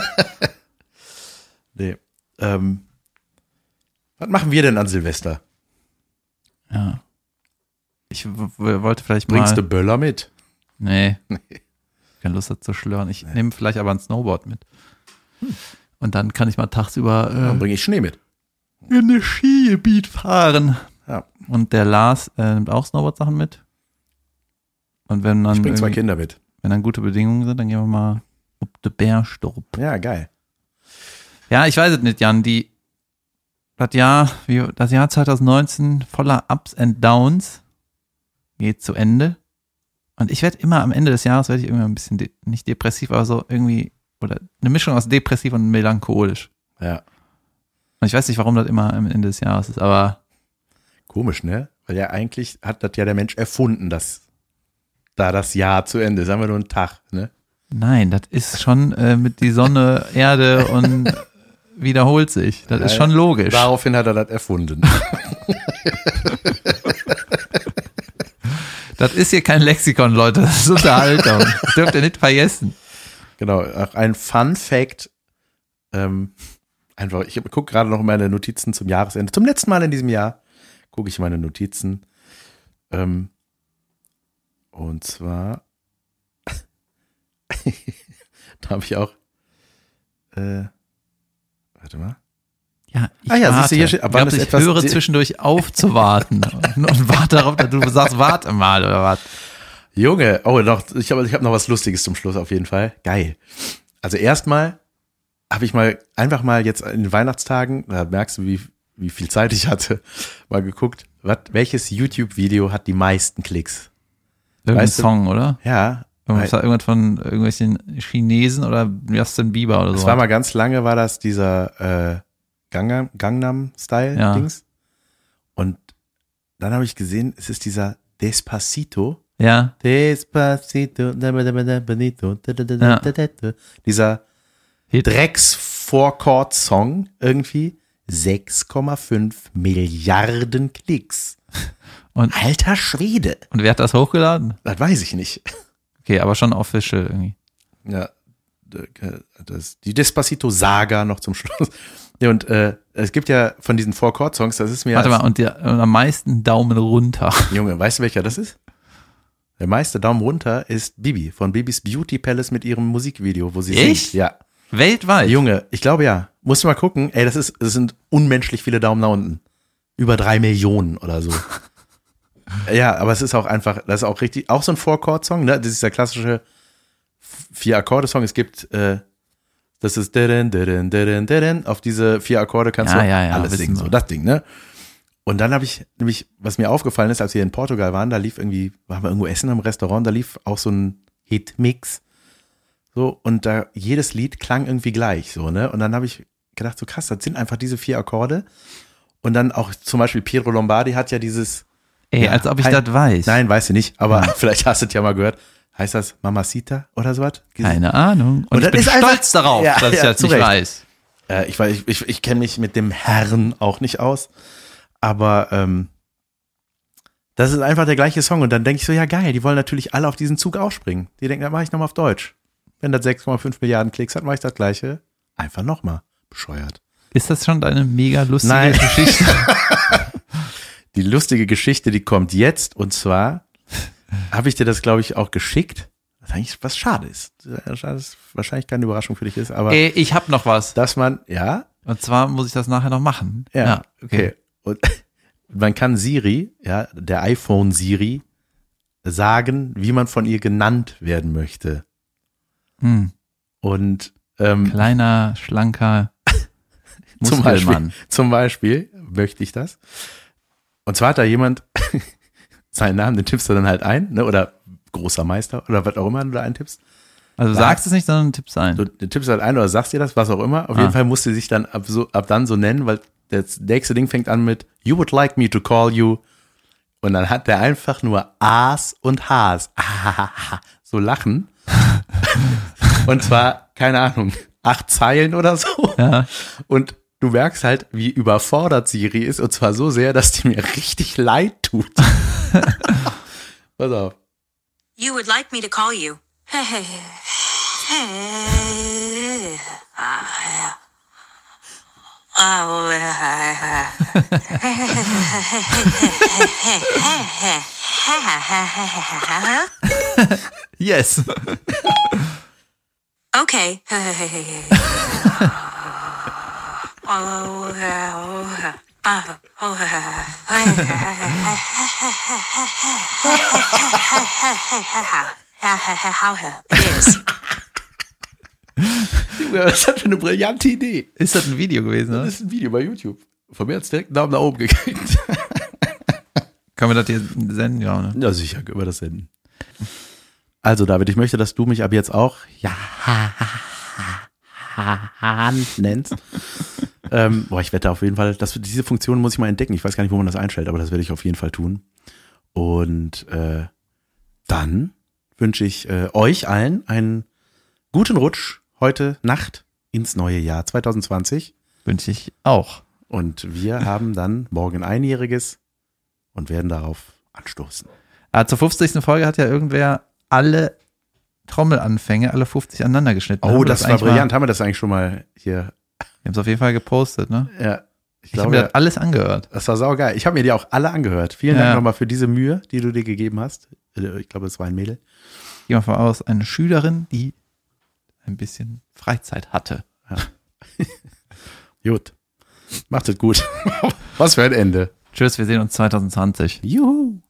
Nee. Ähm, was machen wir denn an Silvester? Ja. Ich wollte vielleicht Bringst mal. du Böller mit? Nee. [LAUGHS] Keine Lust dazu schlören. Ich nehme vielleicht aber ein Snowboard mit. Und dann kann ich mal tagsüber Dann äh, bringe ich Schnee mit. in eine Skigebiet fahren. Ja. Und der Lars äh, nimmt auch Snowboard-Sachen mit. Und wenn dann, Ich bringe zwei Kinder mit. wenn dann gute Bedingungen sind, dann gehen wir mal auf den Bärsturp. Ja, geil. Ja, ich weiß es nicht, Jan. Die, das Jahr, wie, das Jahr 2019 voller Ups and Downs geht zu Ende. Und ich werde immer am Ende des Jahres werde ich immer ein bisschen de nicht depressiv, aber so irgendwie oder eine Mischung aus depressiv und melancholisch. Ja. Und ich weiß nicht, warum das immer am Ende des Jahres ist, aber Komisch, ne? Weil ja eigentlich hat das ja der Mensch erfunden, dass da das Jahr zu Ende ist. Haben wir nur einen Tag, ne? nein, das ist schon äh, mit die Sonne, [LAUGHS] Erde und wiederholt sich. Das ist Ja, schon logisch. Daraufhin hat er das erfunden. [LAUGHS] Das ist hier kein Lexikon, Leute. Das ist Unterhaltung. Dürft ihr nicht vergessen. genau. Ein Fun Fact. Ähm, einfach, ich gucke gerade noch meine Notizen zum Jahresende. Zum letzten Mal in diesem Jahr gucke ich meine Notizen. Ähm, und zwar, [LAUGHS] da habe ich auch, äh, warte mal. Ja, ich Ah ja, siehst warte. du, hier steht- ich, glaub, ich höre zwischendurch auf zu warten und, [LAUGHS] und warte darauf, dass du sagst, warte mal oder was. Junge, oh, noch, ich habe ich hab noch was Lustiges zum Schluss auf jeden Fall. Geil. Also erstmal habe ich mal einfach mal jetzt in den Weihnachtstagen, da merkst du, wie, wie viel Zeit ich hatte, [LAUGHS] mal geguckt, wat, welches YouTube-Video hat die meisten Klicks? Irgendein Weißt du- Song, oder? Ja, Irgendwas, irgendwas von irgendwelchen Chinesen oder Justin Bieber oder das so. war mal ganz lange, war das dieser äh, Gangnam- Gangnam-Style-Dings. Und dann habe ich gesehen, es ist dieser Despacito. ja, Despacito, da, Ja. da, da, da. dieser Hit. Drecks-Four-Chord-Song irgendwie 6,5 Milliarden Klicks. [LAUGHS] Und- Alter Schwede. Und wer hat das hochgeladen? Das weiß ich nicht. Okay, aber schon official irgendwie. Ja, das, die Despacito-Saga noch zum Schluss. Ja, und äh, es gibt ja von diesen Four-Chord-Songs, das ist mir Warte mal, und, der, und am meisten Daumen runter. [LAUGHS] Junge, weißt du, welcher das ist? Der meiste Daumen runter ist Bibi von Bibis Beauty Palace mit ihrem Musikvideo, wo sie Echt? singt. Ja. Weltweit. Junge, ich glaube ja. Musst du mal gucken. Ey, das ist, das sind unmenschlich viele Daumen nach unten. Über drei Millionen oder so. [LAUGHS] ja, aber es ist auch einfach, das ist auch richtig, auch so ein Four-Chord-Song, ne? Das ist der klassische Vier-Akkorde-Song. Es gibt, äh, das ist deren, deren, deren, deren. Auf diese vier Akkorde kannst Ja, du ja, ja, alles singen. wir. So, das Ding, ne? Und dann habe ich nämlich, was mir aufgefallen ist, als wir in Portugal waren, da lief irgendwie, waren wir irgendwo essen im Restaurant, da lief auch so ein Hit-Mix. So, und da jedes Lied klang irgendwie gleich, so, ne? Und dann habe ich gedacht, so krass, das sind einfach diese vier Akkorde. Und dann auch zum Beispiel Pietro Lombardi hat ja dieses, Ey, Ja, als ob ich das weiß. nein, weißt du nicht, aber [LAUGHS] vielleicht hast du es ja mal gehört. Heißt das Mamacita oder sowas? Keine Ahnung. Und, Und ich bin ist einfach- stolz darauf, Ja, dass ich ja, das nicht Recht. weiß. Äh, ich weiß, ich, ich, ich kenne mich mit dem Herrn auch nicht aus, aber ähm, das ist einfach der gleiche Song. Und dann denke ich so, ja geil, die wollen natürlich alle auf diesen Zug aufspringen. Die denken, dann mache ich nochmal auf Deutsch. Wenn das 6,5 Milliarden Klicks hat, mache ich das gleiche. Einfach nochmal. Bescheuert. Ist das schon deine mega lustige Nein. Geschichte? [LAUGHS] Die lustige Geschichte, die kommt jetzt. Und zwar habe ich dir das, glaube ich, auch geschickt. Was eigentlich was schade ist. Schade ist wahrscheinlich keine Überraschung für dich ist, aber Ey, ich hab noch was. dass man, ja, Und zwar muss ich das nachher noch machen. Ja, okay. Und [LAUGHS] man kann Siri, ja, der iPhone Siri, sagen, wie man von ihr genannt werden möchte. Hm. Und ähm, Kleiner, schlanker [LAUGHS] zum, Beispiel, zum Beispiel möchte ich das. Und zwar hat da jemand [LAUGHS] seinen Namen, den tippst du dann halt ein, ne? Oder großer Meister oder was auch immer du da eintippst. Also sagst es nicht, sondern tippst ein. Du, du tippst halt ein oder sagst dir das, was auch immer. Auf Ah. jeden Fall musst du sich dann ab, so, ab dann so nennen, weil das nächste Ding fängt an mit You would like me to call you. Und dann hat der einfach nur A's und H's. [LAUGHS] So lachen. [LAUGHS] und zwar, keine Ahnung, acht Zeilen oder so. Ja. Und du merkst halt, wie überfordert Siri ist. Und zwar so sehr, dass die mir richtig leid tut. [LAUGHS] Pass auf. You would like me to call you. Yes. [LAUGHS] Okay. [LAUGHS] Is. Junge, was das für eine brillante Idee? Ist das ein Video gewesen, Das oder? ist ein Video bei YouTube. Von mir hat es direkt einen Daumen nach oben gekriegt. [LAUGHS] Können wir das hier senden? Ja, ne? Ja, sicher, können wir das senden. Also, David, ich möchte, dass du mich ab jetzt auch ja nennst. [LAUGHS] ähm, boah, ich wette auf jeden Fall, dass diese Funktion muss ich mal entdecken. Ich weiß gar nicht, wo man das einstellt, aber das werde ich auf jeden Fall tun. Und äh, dann wünsche ich äh, euch allen einen guten Rutsch heute Nacht ins neue Jahr 2020. Wünsche ich auch. Und wir [LAUGHS] haben dann morgen ein Einjähriges und werden darauf anstoßen. Ah, zur 50. Folge hat ja irgendwer alle Trommelanfänge, alle 50 aneinander geschnitten. Haben Oh, wir das war brillant. Mal, Haben wir das eigentlich schon mal hier? wir haben es auf jeden Fall gepostet, ne? Ja, ich Ich habe mir das alles angehört. das war saugeil. Ich habe mir die auch alle angehört. Vielen Ja. Dank nochmal für diese Mühe, die du dir gegeben hast. Äh, Ich glaube, es war ein Mädel. Gehen wir von aus, eine Schülerin, die ein bisschen Freizeit hatte. [LAUGHS] Gut. Macht es gut. [LAUGHS] Was für ein Ende. Tschüss, wir sehen uns 2020. Juhu.